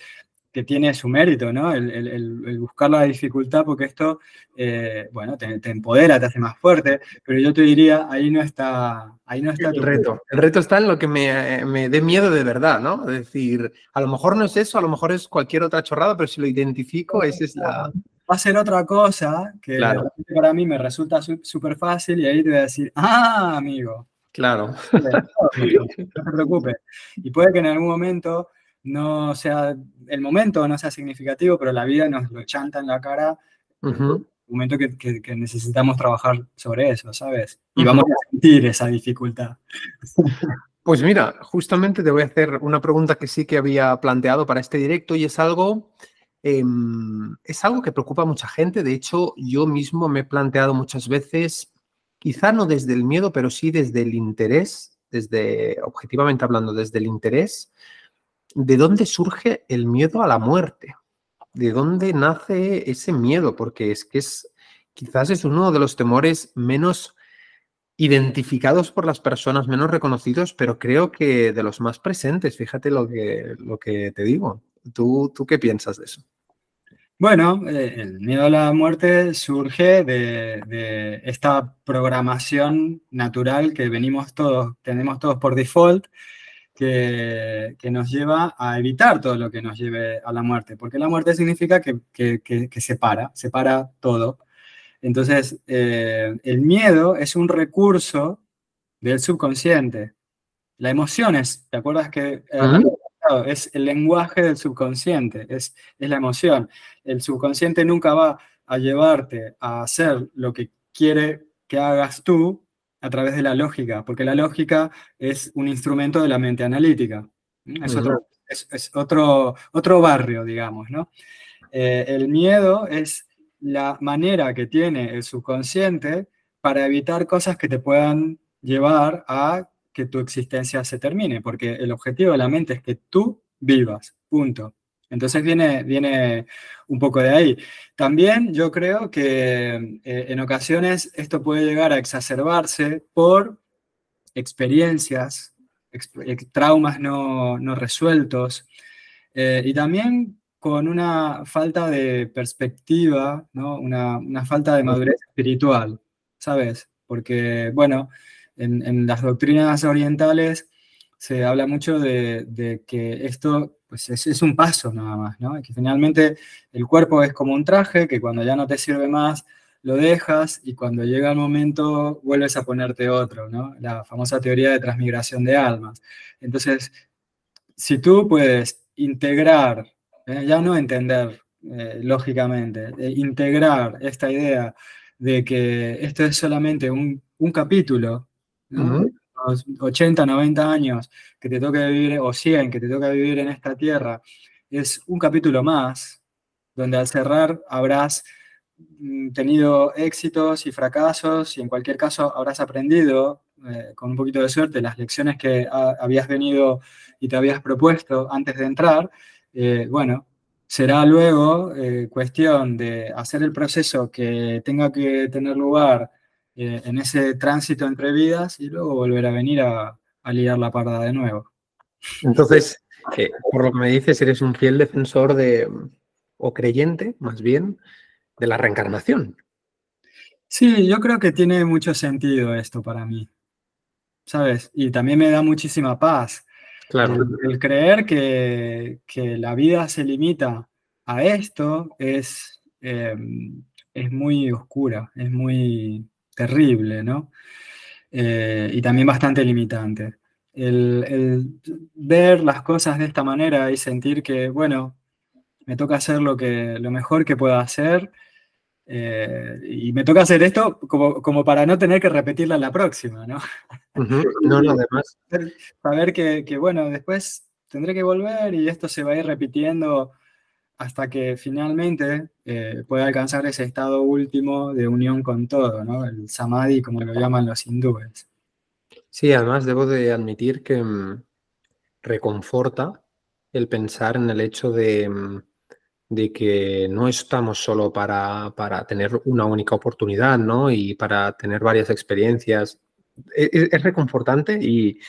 B: que tiene su mérito, ¿no? El, buscar la dificultad, porque esto, eh, bueno, te, empodera, te hace más fuerte, pero yo te diría, ahí no está, ahí no está
A: el reto. El reto está en lo que me, me dé miedo de verdad, ¿no? Es decir, a lo mejor no es eso, a lo mejor es cualquier otra chorrada, pero si lo identifico, es la...
B: Va a ser otra cosa que para mí me resulta súper fácil y ahí te voy a decir, ah, amigo,
A: Claro.
B: No te preocupes. Y puede que en algún momento no sea el momento, no sea significativo, pero la vida nos lo chanta en la cara. Un momento que, que, necesitamos trabajar sobre eso, ¿sabes? Y vamos a sentir esa dificultad.
A: Pues mira, justamente te voy a hacer una pregunta que sí que había planteado para este directo y es algo, em, es algo que preocupa a mucha gente. De hecho, yo mismo me he planteado muchas veces, quizá no desde el miedo, pero sí desde el interés, desde, objetivamente hablando, desde el interés, de dónde surge el miedo a la muerte, de dónde nace ese miedo, porque es que es, quizás es uno de los temores menos identificados por las personas menos reconocidos, pero creo que de los más presentes, fíjate lo que, lo que te digo. ¿Tú, ¿Tú qué piensas de eso?
B: Bueno, eh, el miedo a la muerte surge de, esta programación natural que venimos todos, tenemos todos por default, que, nos lleva a evitar todo lo que nos lleve a la muerte, porque la muerte significa que, que, que separa, separa todo. Entonces, eh, el miedo es un recurso del subconsciente. La emoción es, ¿te acuerdas que eh, es el lenguaje del subconsciente? Es, es la emoción. El subconsciente nunca va a llevarte a hacer lo que quiere que hagas tú a través de la lógica, porque la lógica es un instrumento de la mente analítica. Es, otro, es, otro, otro, barrio, digamos, ¿no? Eh, el miedo es la manera que tiene el subconsciente para evitar cosas que te puedan llevar a que tu existencia se termine, porque el objetivo de la mente es que tú vivas, punto. Entonces viene, viene un poco de ahí. También yo creo que eh, en ocasiones esto puede llegar a exacerbarse por experiencias, traumas no, resueltos, eh, y también con una falta de perspectiva, ¿no? una, falta de madurez espiritual, ¿sabes? Porque, bueno, en, las doctrinas orientales se habla mucho de, que esto pues es, un paso nada más, ¿no? que finalmente el cuerpo es como un traje que cuando ya no te sirve más, lo dejas y cuando llega el momento vuelves a ponerte otro, ¿no? La famosa teoría de transmigración de almas. Entonces, si tú puedes integrar eh, ya no entender eh, lógicamente, integrar esta idea de que esto es solamente un, capítulo, 80, 90 años que te toca vivir, o 100 que te toca vivir en esta tierra, es un capítulo más, donde al cerrar habrás mm, tenido éxitos y fracasos y en cualquier caso habrás aprendido, eh, con un poquito de suerte, las lecciones que habías venido y te habías propuesto antes de entrar. Eh, bueno, será luego eh, cuestión de hacer el proceso que tenga que tener lugar eh, en ese tránsito entre vidas y luego volver a venir a, liar la parda de nuevo.
A: Entonces, por lo que me dices, eres un fiel defensor de, o creyente, más bien, de la reencarnación.
B: Sí, yo creo que tiene mucho sentido esto para mí, ¿sabes? Y también me da muchísima paz Claro. El, creer que, la vida se limita a esto es, em, es muy oscura, es muy terrible, ¿no? Eh, y también bastante limitante. El, ver las cosas de esta manera y sentir que, bueno, me toca hacer lo, que, lo mejor que pueda hacer eh, y me toca hacer esto como, como, para no tener que repetirla en la próxima, ¿no?
A: No, no, además.
B: Saber que, que, bueno, después tendré que volver y esto se va a ir repitiendo hasta que finalmente eh, pueda alcanzar ese estado último de unión con todo, ¿no? El samadhi, como lo llaman los hindúes.
A: Sí, además debo de admitir que mm, reconforta el pensar en el hecho de mm, de que no estamos solo para, tener una única oportunidad, ¿no? Y para tener varias experiencias. E, e, es, reconfortante y,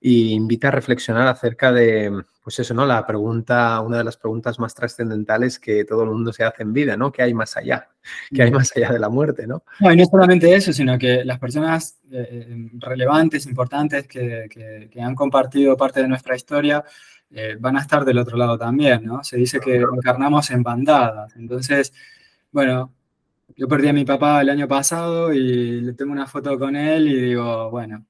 A: invita a reflexionar acerca de, pues eso, ¿no? La pregunta, una de las preguntas más trascendentales que todo el mundo se hace en vida, ¿no? ¿Qué hay más allá? ¿Qué hay más allá de la muerte, ¿no?
B: No, y no solamente eso, sino que las personas eh, eh, relevantes, importantes, que han compartido parte de nuestra historia, eh, van a estar del otro lado también, ¿no? Se dice que encarnamos en bandadas. Entonces, bueno, yo perdí a mi papá el año pasado y le tengo una foto con él y digo, bueno,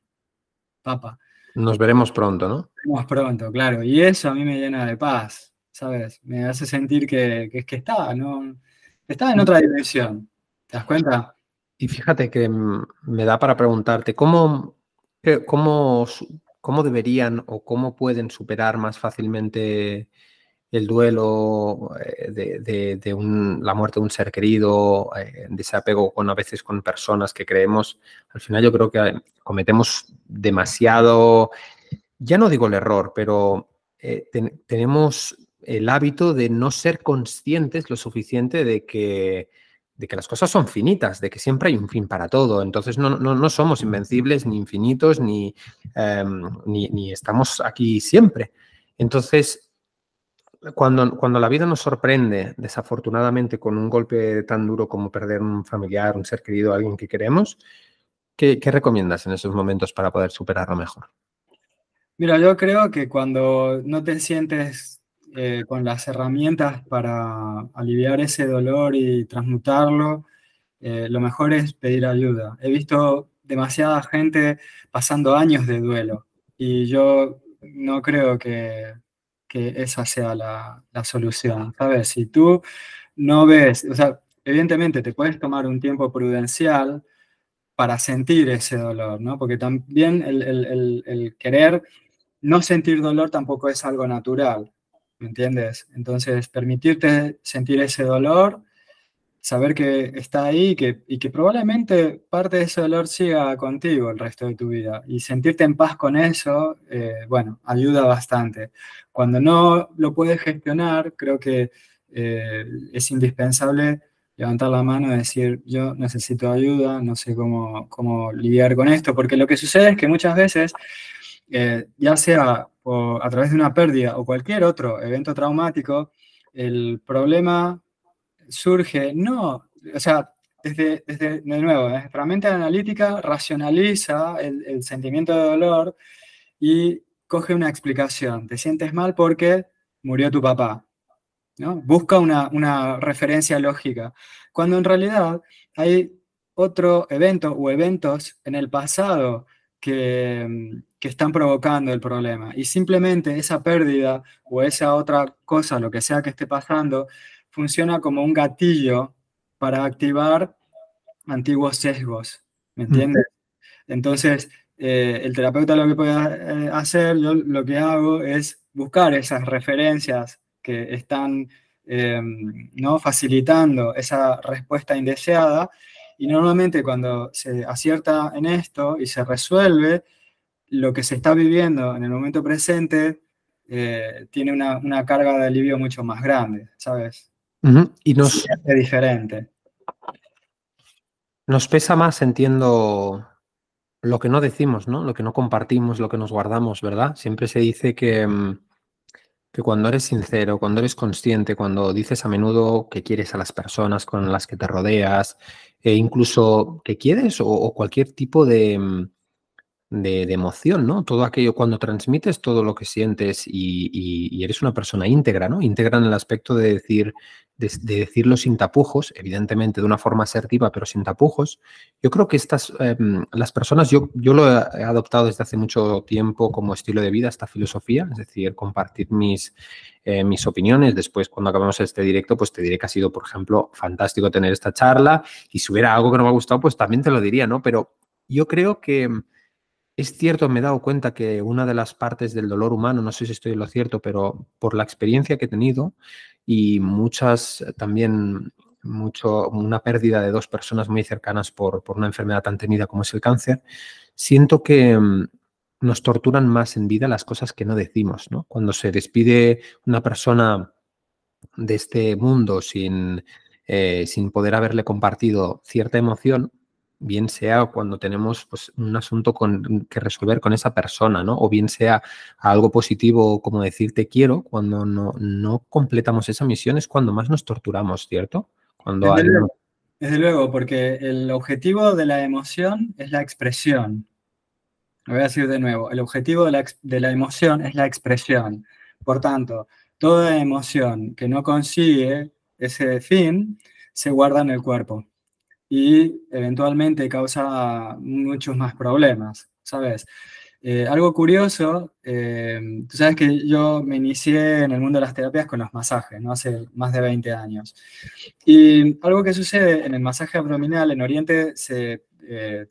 B: papá.
A: Nos veremos pronto, ¿no? Nos
B: veremos pronto, claro. Y eso a mí me llena de paz, ¿sabes? Me hace sentir que, que, que está, ¿no? Está en otra dimensión. ¿Te das cuenta?
A: Y fíjate que me da para preguntarte, ¿cómo, cómo cómo deberían o cómo pueden superar más fácilmente el duelo eh, de, la muerte de un ser querido, eh, de ese apego con a veces con personas que creemos, al final yo creo que cometemos demasiado, ya no digo el error, pero eh, tenemos el hábito de no ser conscientes lo suficiente de que, de que las cosas son finitas, de que siempre hay un fin para todo. Entonces no, no, somos invencibles, ni infinitos, ni, em, ni, ni estamos aquí siempre. Entonces, cuando, cuando la vida nos sorprende, desafortunadamente, con un golpe tan duro como perder un familiar, un ser querido, alguien que queremos, ¿qué, recomiendas en esos momentos para poder superarlo mejor?
B: Mira, yo creo que cuando no te sientes eh, con las herramientas para aliviar ese dolor y transmutarlo, eh, lo mejor es pedir ayuda. He visto demasiada gente pasando años de duelo y yo no creo que que esa sea la, solución, ¿sabes? Si tú no ves, o sea, evidentemente te puedes tomar un tiempo prudencial para sentir ese dolor, ¿no? Porque también el, querer no sentir dolor tampoco es algo natural, ¿me entiendes? Entonces, permitirte sentir ese dolor saber que está ahí y que, y que probablemente parte de ese dolor siga contigo el resto de tu vida. Y sentirte en paz con eso, eh, bueno, ayuda bastante. Cuando no lo puedes gestionar, creo que eh, es indispensable levantar la mano y decir, yo necesito ayuda, no sé cómo, cómo lidiar con esto, porque lo que sucede es que muchas veces, eh, ya sea a través de una pérdida o cualquier otro evento traumático, el problema surge, no, o sea, desde, desde de nuevo, nuestra mente analítica racionaliza el, sentimiento de dolor y coge una explicación. Te sientes mal porque murió tu papá. ¿no? Busca una, una referencia lógica. Cuando en realidad hay otro evento o eventos en el pasado que, que, están provocando el problema. Y simplemente esa pérdida o esa otra cosa, lo que sea que esté pasando, funciona como un gatillo para activar antiguos sesgos, ¿me entiendes? Entonces, eh, el terapeuta lo que puede eh, hacer, yo lo que hago es buscar esas referencias que están em, ¿no? facilitando esa respuesta indeseada y normalmente cuando se acierta en esto y se resuelve, lo que se está viviendo en el momento presente eh, tiene una, una carga de alivio mucho más grande, ¿sabes?
A: Y nos...
B: Es diferente.
A: Nos pesa más, entiendo, lo que no decimos, ¿no? Lo que no compartimos, lo que nos guardamos, ¿verdad? Siempre se dice que, mm, que cuando eres sincero, cuando eres consciente, cuando dices a menudo que quieres a las personas con las que te rodeas, e incluso que quieres o cualquier tipo de, de, emoción, ¿no? Todo aquello, cuando transmites todo lo que sientes y, eres una persona íntegra, ¿no? Íntegra en el aspecto de decir, de, decirlo sin tapujos, evidentemente de una forma asertiva, pero sin tapujos. Yo creo que estas, em, las personas, yo, yo lo he adoptado desde hace mucho tiempo como estilo de vida, esta filosofía, es decir, compartir mis, eh, mis opiniones. Después, cuando acabemos este directo, pues te diré que ha sido, por ejemplo, fantástico tener esta charla y si hubiera algo que no me ha gustado, pues también te lo diría, ¿no? Pero yo creo que es cierto, me he dado cuenta que una de las partes del dolor humano, no sé si estoy en lo cierto, pero por la experiencia que he tenido y muchas también, mucho, una pérdida de dos personas muy cercanas por, por una enfermedad tan temida como es el cáncer, siento que mm, nos torturan más en vida las cosas que no decimos, ¿no? Cuando se despide una persona de este mundo sin, eh, sin poder haberle compartido cierta emoción, bien sea cuando tenemos pues, un asunto con, que resolver con esa persona, ¿no? O bien sea algo positivo como decir te quiero, cuando no, no completamos esa misión es cuando más nos torturamos, ¿cierto? Cuando
B: desde, luego, desde luego, porque el objetivo de la emoción es la expresión. Lo voy a decir de nuevo, el objetivo de la, de la emoción es la expresión. Por tanto, toda emoción que no consigue ese fin se guarda en el cuerpo y eventualmente causa muchos más problemas, ¿sabes? Eh, algo curioso, eh, tú sabes que yo me inicié en el mundo de las terapias con los masajes, ¿no? Hace más de 20 años. Y algo que sucede en el masaje abdominal en Oriente, se, eh,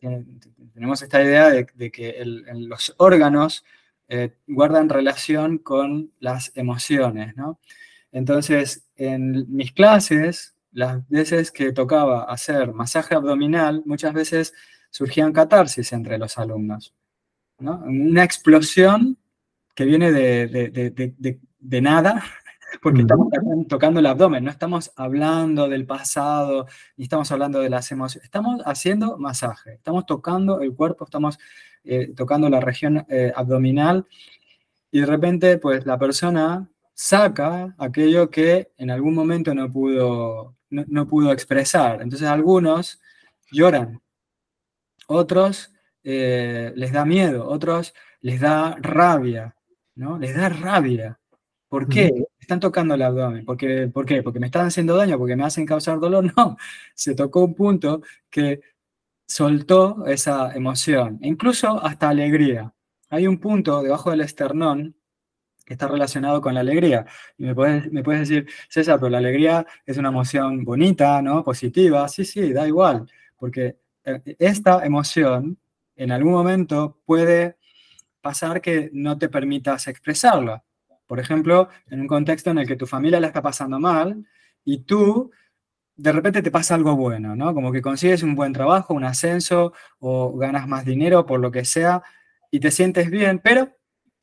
B: tenemos esta idea de, que los órganos eh, guardan relación con las emociones, ¿no? Entonces, en mis clases, las veces que tocaba hacer masaje abdominal, muchas veces surgían catarsis entre los alumnos, ¿no? Una explosión que viene de, nada, porque estamos tocando el abdomen, no estamos hablando del pasado, ni estamos hablando de las emociones, estamos haciendo masaje, estamos tocando el cuerpo, estamos eh, tocando la región eh, abdominal y de repente pues la persona saca aquello que en algún momento no pudo, no, pudo expresar. Entonces algunos lloran, otros eh, les da miedo, otros les da rabia, ¿no? Les da rabia. ¿Por qué? Están tocando el abdomen. ¿Por qué? ¿Por qué? ¿Porque me están haciendo daño? ¿Porque me hacen causar dolor? No, se tocó un punto que soltó esa emoción, incluso hasta alegría. Hay un punto debajo del esternón que está relacionado con la alegría. Y me puedes, me puedes decir, César, pero la alegría es una emoción bonita, ¿no? Positiva. Sí, sí, da igual, porque eh, esta emoción en algún momento puede pasar que no te permitas expresarla. Por ejemplo, en un contexto en el que tu familia la está pasando mal y tú de repente te pasa algo bueno, ¿no? Como que consigues un buen trabajo, un ascenso o ganas más dinero por lo que sea y te sientes bien, pero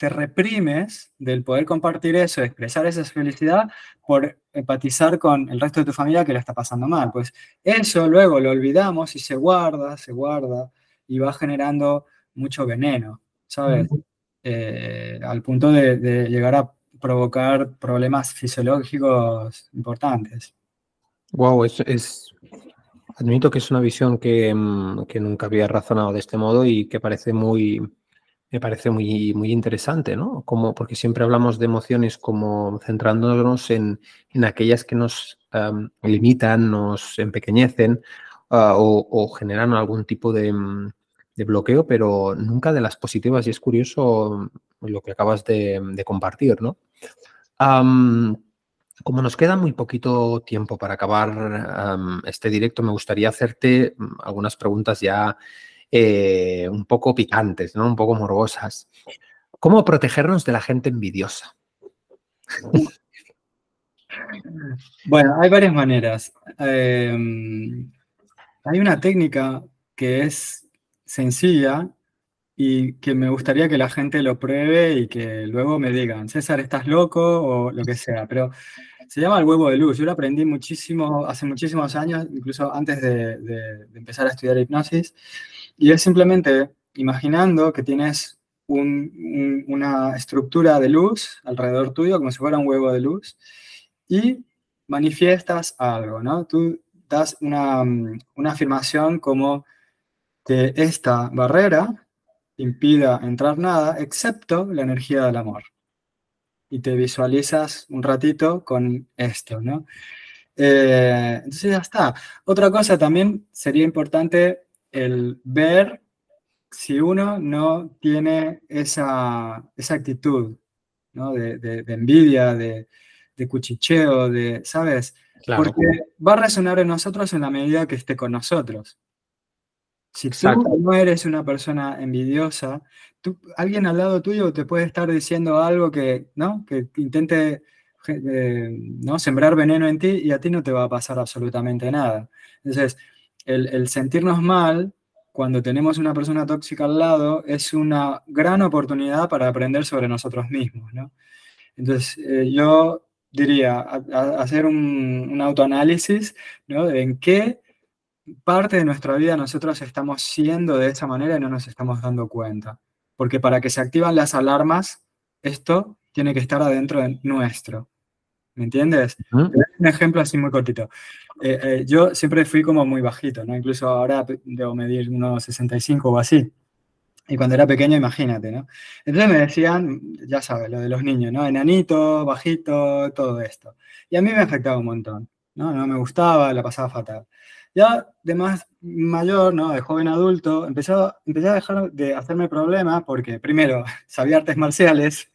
B: te reprimes del poder compartir eso, expresar esa felicidad por empatizar con el resto de tu familia que la está pasando mal. Pues eso luego lo olvidamos y se guarda, se guarda y va generando mucho veneno, ¿sabes? Eh, al punto de llegar a provocar problemas fisiológicos importantes.
A: Wow, es, admito que es una visión mm, que, nunca había razonado de este modo y que parece muy, me parece muy, muy interesante, ¿no? Como, porque siempre hablamos de emociones como centrándonos en, aquellas que nos limitan, nos empequeñecen ah, o, generan algún tipo mm, de, bloqueo, pero nunca de las positivas. Y es curioso lo que acabas de, compartir, ¿no? Como nos queda muy poquito tiempo para acabar este directo, me gustaría hacerte mm, algunas preguntas ya eh, un poco picantes, ¿no? un poco morbosas. ¿Cómo protegernos de la gente envidiosa?
B: Bueno, hay varias maneras. Em, hay una técnica que es sencilla y que me gustaría que la gente lo pruebe y que luego me digan, César, ¿estás loco? o lo que sea. Pero se llama el huevo de luz. Yo lo aprendí muchísimo, hace muchísimos años, incluso antes de, empezar a estudiar hipnosis. Y es simplemente imaginando que tienes una estructura de luz alrededor tuyo, como si fuera un huevo de luz, y manifiestas algo, ¿no? Tú das una, una afirmación como que esta barrera impida entrar nada excepto la energía del amor y te visualizas un ratito con esto, ¿no? Eh, entonces ya está. Otra cosa también sería importante el ver si uno no tiene esa, esa actitud ¿no? de, envidia, de, cuchicheo, de, ¿sabes? Porque va a resonar en nosotros en la medida que esté con nosotros. Si tú no eres una persona envidiosa, alguien al lado tuyo te puede estar diciendo algo que, ¿no? que intente eh, ¿no? sembrar veneno en ti y a ti no te va a pasar absolutamente nada. Entonces, el, sentirnos mal cuando tenemos una persona tóxica al lado es una gran oportunidad para aprender sobre nosotros mismos. ¿no? Entonces, eh, yo diría, hacer un, un autoanálisis ¿no? de en qué parte de nuestra vida nosotros estamos siendo de esa manera y no nos estamos dando cuenta. Porque para que se activan las alarmas, esto tiene que estar adentro de nuestro. ¿Me entiendes? Un ejemplo así muy cortito. Eh, eh, yo siempre fui como muy bajito, ¿no? Incluso ahora debo medir unos 65 o así. Y cuando era pequeño, imagínate, ¿no? Entonces me decían, ya sabes, lo de los niños, ¿no? Enanito, bajito, todo esto. Y a mí me afectaba un montón, ¿no? No me gustaba, la pasaba fatal. Ya de más mayor, ¿no? de joven adulto, empecé, empecé a dejar de hacerme problemas porque, primero, sabía artes marciales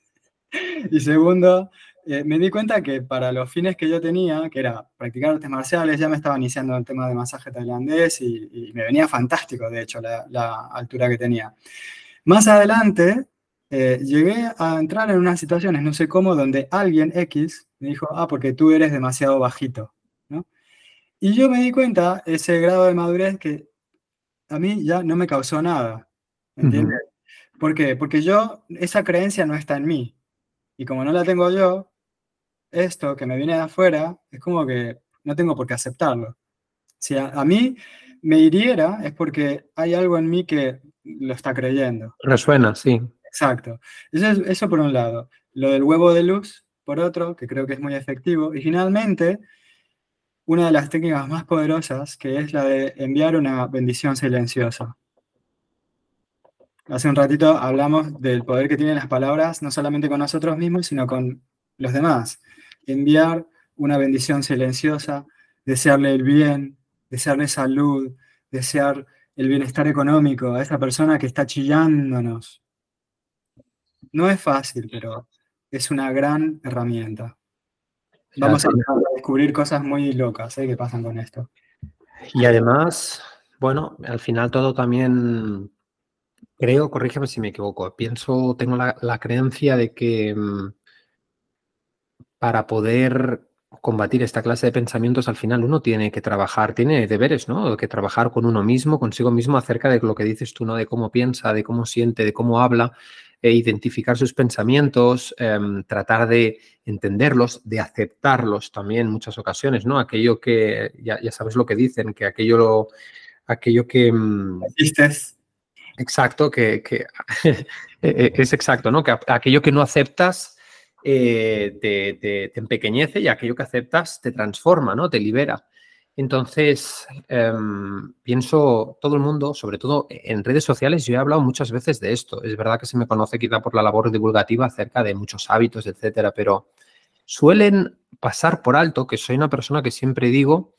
B: y segundo, eh, me di cuenta que para los fines que yo tenía, que era practicar artes marciales, ya me estaba iniciando el tema de masaje tailandés y, me venía fantástico, de hecho, la, la, altura que tenía. Más adelante, eh, llegué a entrar en unas situaciones, no sé cómo, donde alguien X me dijo, ah, porque tú eres demasiado bajito, ¿no? Y yo me di cuenta, ese grado de madurez, que a mí ya no me causó nada, ¿entiendes? ¿Por qué? Porque yo, esa creencia no está en mí. Y como no la tengo yo, esto que me viene de afuera, es como que no tengo por qué aceptarlo. Si a, a mí me hiriera, es porque hay algo en mí que lo está creyendo.
A: Resuena, sí.
B: Exacto. Eso, eso por un lado. Lo del huevo de luz, por otro, que creo que es muy efectivo. Y finalmente, una de las técnicas más poderosas, que es la de enviar una bendición silenciosa. Hace un ratito hablamos del poder que tienen las palabras, no solamente con nosotros mismos, sino con los demás. Enviar una bendición silenciosa, desearle el bien, desearle salud, desear el bienestar económico a esa persona que está chillándonos, no es fácil, pero es una gran herramienta. Vamos a descubrir cosas muy locas ¿eh? que pasan con esto.
A: Y además, bueno, al final todo también, creo, corrígeme si me equivoco, pienso, tengo la, la creencia de que mm, para poder combatir esta clase de pensamientos, al final uno tiene que trabajar, tiene deberes, ¿no? Que trabajar con uno mismo, consigo mismo, acerca de lo que dices tú, ¿no? De cómo piensa, de cómo siente, de cómo habla, e identificar sus pensamientos, em, tratar de entenderlos, de aceptarlos también en muchas ocasiones, ¿no? Aquello que, ya, sabes lo que dicen, que aquello, aquello que...
B: Mm, ¿Existes?
A: Exacto, que, e, e, es exacto, ¿no? Que aquello que no aceptas eh, te, te, empequeñece y aquello que aceptas te transforma, ¿no? Te libera. Entonces, em, pienso, todo el mundo, sobre todo en redes sociales, yo he hablado muchas veces de esto. Es verdad que se me conoce quizá por la labor divulgativa acerca de muchos hábitos, etcétera, pero suelen pasar por alto que soy una persona que siempre digo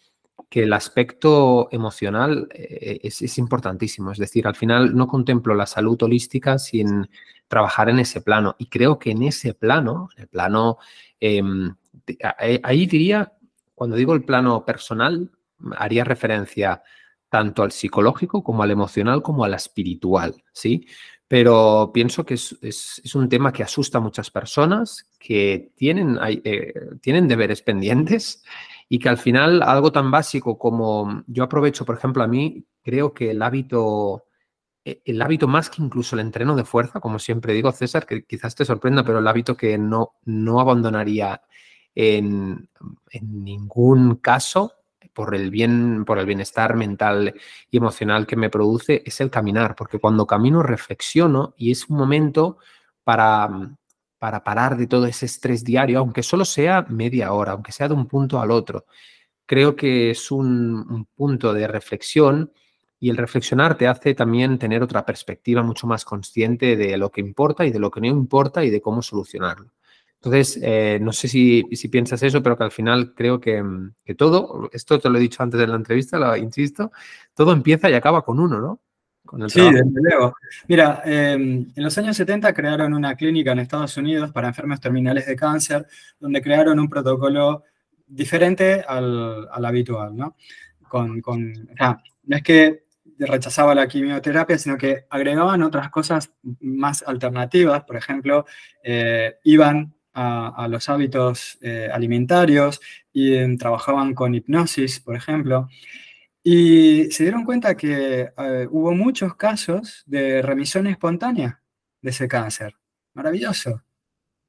A: que el aspecto emocional eh, es, importantísimo. Es decir, al final no contemplo la salud holística sin trabajar en ese plano. Y creo que en ese plano, en el plano, em, ahí diría cuando digo el plano personal, haría referencia tanto al psicológico como al emocional como al espiritual, ¿sí? Pero pienso que es, un tema que asusta a muchas personas, que tienen, eh, tienen deberes pendientes y que al final algo tan básico como yo aprovecho, por ejemplo, a mí creo que el hábito, e, el hábito más que incluso el entreno de fuerza, como siempre digo, César, que quizás te sorprenda, pero el hábito que no, no abandonaría en, ningún caso por el bien, por el bienestar mental y emocional que me produce es el caminar, porque cuando camino reflexiono y es un momento para, para parar de todo ese estrés diario, aunque solo sea media hora, aunque sea de un punto al otro. Creo que es un, un punto de reflexión y el reflexionar te hace también tener otra perspectiva mucho más consciente de lo que importa y de lo que no importa y de cómo solucionarlo. Entonces, eh, no sé si, piensas eso, pero que al final creo que, todo, esto te lo he dicho antes de la entrevista, lo insisto, todo empieza y acaba con uno, ¿no?
B: Sí, desde luego. Mira, em, en los años 70 crearon una clínica en Estados Unidos para enfermos terminales de cáncer, donde crearon un protocolo diferente al, habitual, ¿no? Con, no es que rechazaba la quimioterapia, sino que agregaban otras cosas más alternativas. Por ejemplo, eh, iban a, los hábitos eh, alimentarios y em, trabajaban con hipnosis, por ejemplo. Y se dieron cuenta que eh, hubo muchos casos de remisión espontánea de ese cáncer. Maravilloso.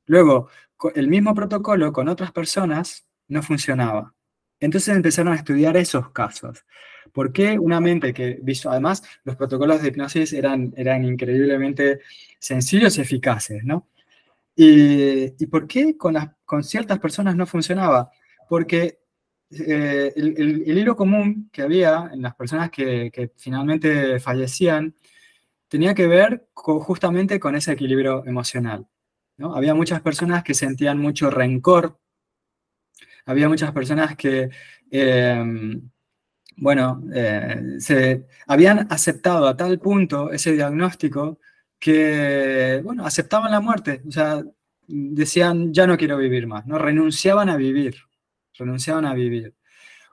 B: Luego, el mismo protocolo con otras personas no funcionaba. Entonces empezaron a estudiar esos casos. ¿Por qué una mente que, además, los protocolos de hipnosis eran, eran increíblemente sencillos y eficaces, ¿no? ¿Y, por qué con, las, con ciertas personas no funcionaba? Porque eh, el, hilo común que había en las personas que, finalmente fallecían tenía que ver justamente con ese equilibrio emocional. ¿no? Había muchas personas que sentían mucho rencor, había muchas personas que, em, bueno, eh, se habían aceptado a tal punto ese diagnóstico que, bueno, aceptaban la muerte, o sea, decían, ya no quiero vivir más, ¿no? Renunciaban a vivir, renunciaban a vivir.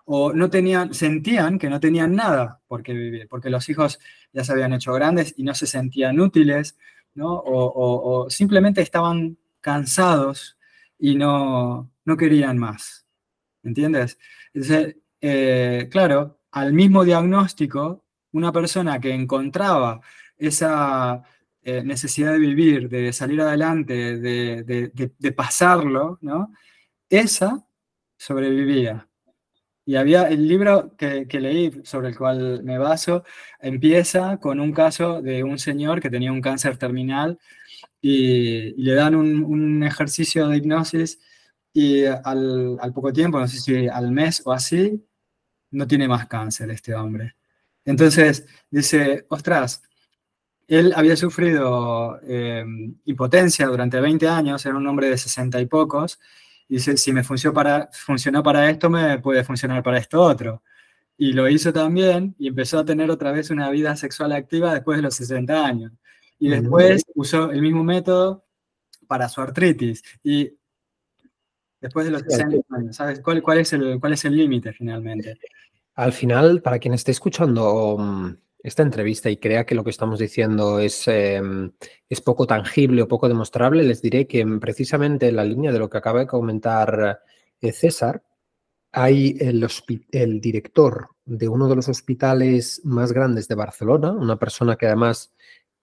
B: O no tenían, sentían que no tenían nada por qué vivir, porque los hijos ya se habían hecho grandes y no se sentían útiles, ¿no? O, simplemente estaban cansados y no, no querían más. ¿Entiendes? Entonces, eh, claro, al mismo diagnóstico, una persona que encontraba esa eh, necesidad de vivir, de salir adelante, de, pasarlo, ¿no? Esa sobrevivía. Y había el libro que, leí, sobre el cual me baso, empieza con un caso de un señor que tenía un cáncer terminal y, le dan un, ejercicio de hipnosis y al, poco tiempo, no sé si al mes o así, no tiene más cáncer este hombre. Entonces dice, ostras, él había sufrido em, impotencia durante 20 años, era un hombre de 60 y pocos, y dice, si me funcionó para, funcionó para esto, me puede funcionar para esto otro. Y lo hizo también y empezó a tener otra vez una vida sexual activa después de los 60 años. Y después usó el mismo método para su artritis. Y después de los 60 años, ¿sabes cuál, cuál es el límite finalmente?
A: Al final, para quien esté escuchando mm, esta entrevista y crea que lo que estamos diciendo es, em, es poco tangible o poco demostrable, les diré que precisamente en la línea de lo que acaba de comentar eh, César, hay el, el, director de uno de los hospitales más grandes de Barcelona, una persona que además,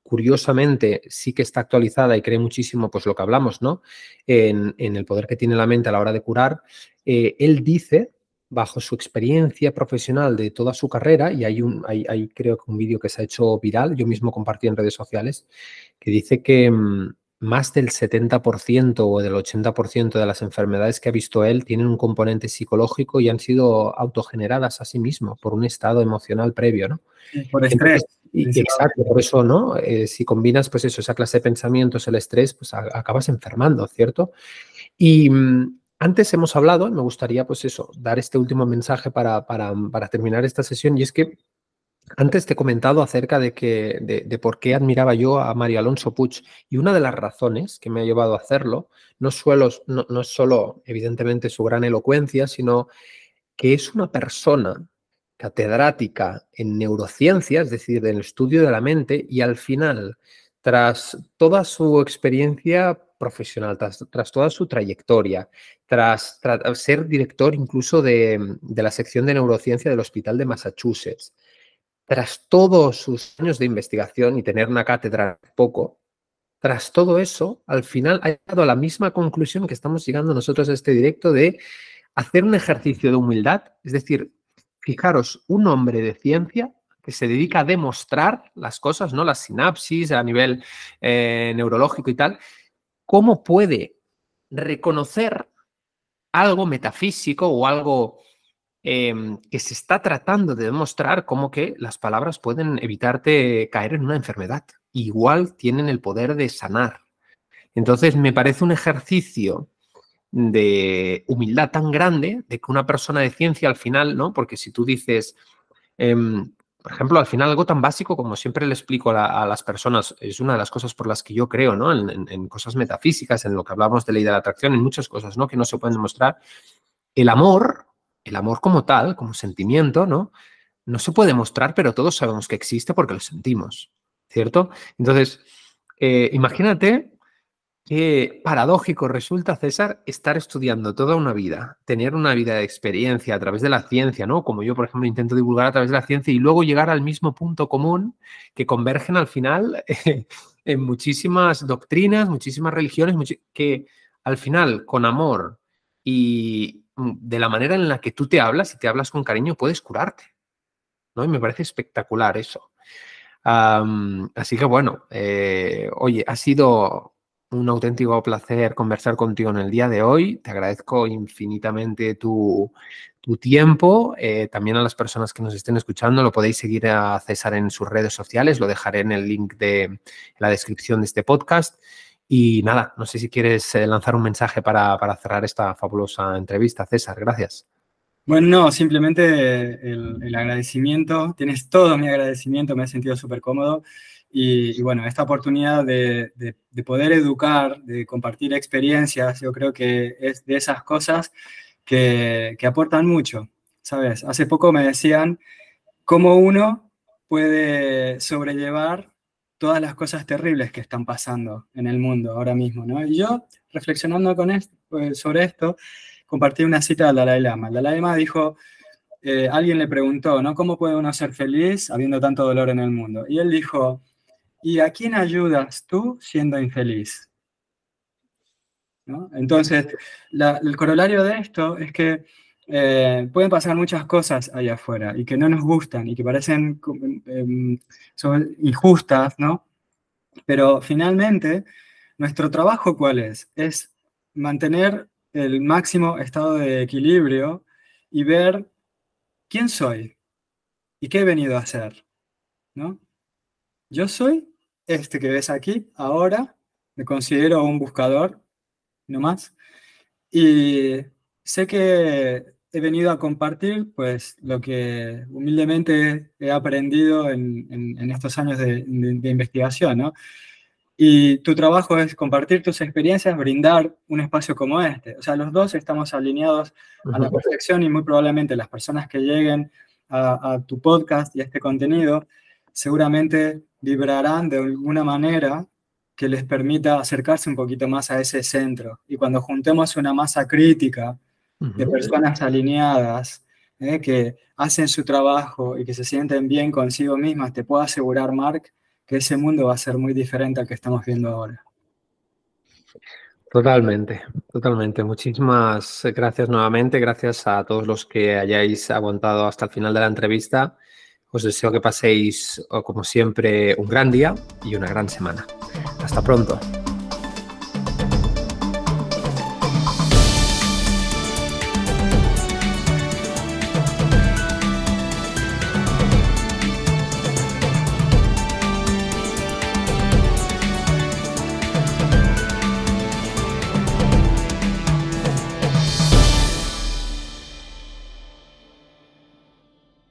A: curiosamente, sí que está actualizada y cree muchísimo, pues lo que hablamos, ¿no? En, el poder que tiene la mente a la hora de curar. Eh, él dice bajo su experiencia profesional de toda su carrera, y hay, un, hay, creo que un vídeo que se ha hecho viral, yo mismo compartí en redes sociales, que dice que mm, más del 70% o del 80% de las enfermedades que ha visto él tienen un componente psicológico y han sido autogeneradas a sí mismo por un estado emocional previo, ¿no?
B: Por estrés.
A: exacto, por eso, ¿no? Eh, si combinas, pues eso, esa clase de pensamientos, el estrés, pues acabas enfermando, ¿cierto? Y mm, antes hemos hablado, me gustaría pues eso, dar este último mensaje para, terminar esta sesión, y es que antes te he comentado acerca de, que, de, por qué admiraba yo a Mario Alonso Puig, y una de las razones que me ha llevado a hacerlo no, no es solo, evidentemente, su gran elocuencia, sino que es una persona catedrática en neurociencia, es decir, en el estudio de la mente, y al final, tras toda su experiencia profesional, tras, toda su trayectoria, tras, ser director incluso de, la sección de neurociencia del Hospital de Massachusetts, tras todos sus años de investigación y tener una cátedra poco, tras todo eso, al final ha llegado a la misma conclusión que estamos llegando nosotros a este directo de hacer un ejercicio de humildad, es decir, fijaros, un hombre de ciencia que se dedica a demostrar las cosas, ¿no? Las sinapsis a nivel eh, neurológico y tal, cómo puede reconocer algo metafísico o algo em, que se está tratando de demostrar como que las palabras pueden evitarte caer en una enfermedad. Igual tienen el poder de sanar. Entonces, me parece un ejercicio de humildad tan grande de que una persona de ciencia al final, ¿no? Porque si tú dices, em, por ejemplo, al final algo tan básico como siempre le explico a, las personas, es una de las cosas por las que yo creo, ¿no? En, cosas metafísicas, en lo que hablamos de ley de la atracción, en muchas cosas, ¿no? Que no se pueden demostrar. El amor, el amor como tal, como sentimiento, ¿no? No se puede mostrar, pero todos sabemos que existe porque lo sentimos, ¿cierto? Entonces, eh, imagínate Qué paradójico resulta, César, estar estudiando toda una vida, tener una vida de experiencia a través de la ciencia, ¿no? Como yo, por ejemplo, intento divulgar a través de la ciencia y luego llegar al mismo punto común que convergen al final en muchísimas doctrinas, muchísimas religiones, que al final, con amor y mm, de la manera en la que tú te hablas y te hablas con cariño, puedes curarte, ¿no? Y me parece espectacular eso. así que bueno, eh, oye, ha sido un auténtico placer conversar contigo en el día de hoy. Te agradezco infinitamente tu, tiempo. Eh, también a las personas que nos estén escuchando, lo podéis seguir a César en sus redes sociales. Lo dejaré en el link de la descripción de este podcast. Y nada, no sé si quieres eh, lanzar un mensaje para, cerrar esta fabulosa entrevista. César, gracias.
B: Bueno, no, simplemente el agradecimiento. Tienes todo mi agradecimiento, me he sentido súper cómodo. Y, bueno, esta oportunidad de, poder educar, de compartir experiencias, yo creo que es de esas cosas que, aportan mucho, ¿sabes? Hace poco me decían cómo uno puede sobrellevar todas las cosas terribles que están pasando en el mundo ahora mismo, ¿no? Y yo, reflexionando con esto, sobre esto, compartí una cita del Dalai Lama. El Dalai Lama dijo, eh, alguien le preguntó, ¿no? ¿Cómo puede uno ser feliz habiendo tanto dolor en el mundo? Y él dijo, ¿y a quién ayudas tú siendo infeliz? Entonces, el corolario de esto es que eh, pueden pasar muchas cosas allá afuera y que no nos gustan y que parecen em, injustas, ¿no? Pero finalmente, nuestro trabajo cuál es? Es mantener el máximo estado de equilibrio y ver quién soy y qué he venido a hacer, ¿no? Yo soy este que ves aquí, ahora, me considero un buscador, no más, y sé que he venido a compartir pues lo que humildemente he aprendido en, estos años de, de, investigación, ¿no? Y tu trabajo es compartir tus experiencias, brindar un espacio como este. O sea, los dos estamos alineados a la perfección y muy probablemente las personas que lleguen a, tu podcast y a este contenido seguramente vibrarán de alguna manera que les permita acercarse un poquito más a ese centro. Y cuando juntemos una masa crítica de personas alineadas, ¿eh? que hacen su trabajo y que se sienten bien consigo mismas, te puedo asegurar, Mark, que ese mundo va a ser muy diferente al que estamos viendo ahora.
A: Totalmente, totalmente. Muchísimas gracias nuevamente. Gracias a todos los que hayáis aguantado hasta el final de la entrevista. Os deseo que paséis, como siempre, un gran día y una gran semana. Hasta pronto.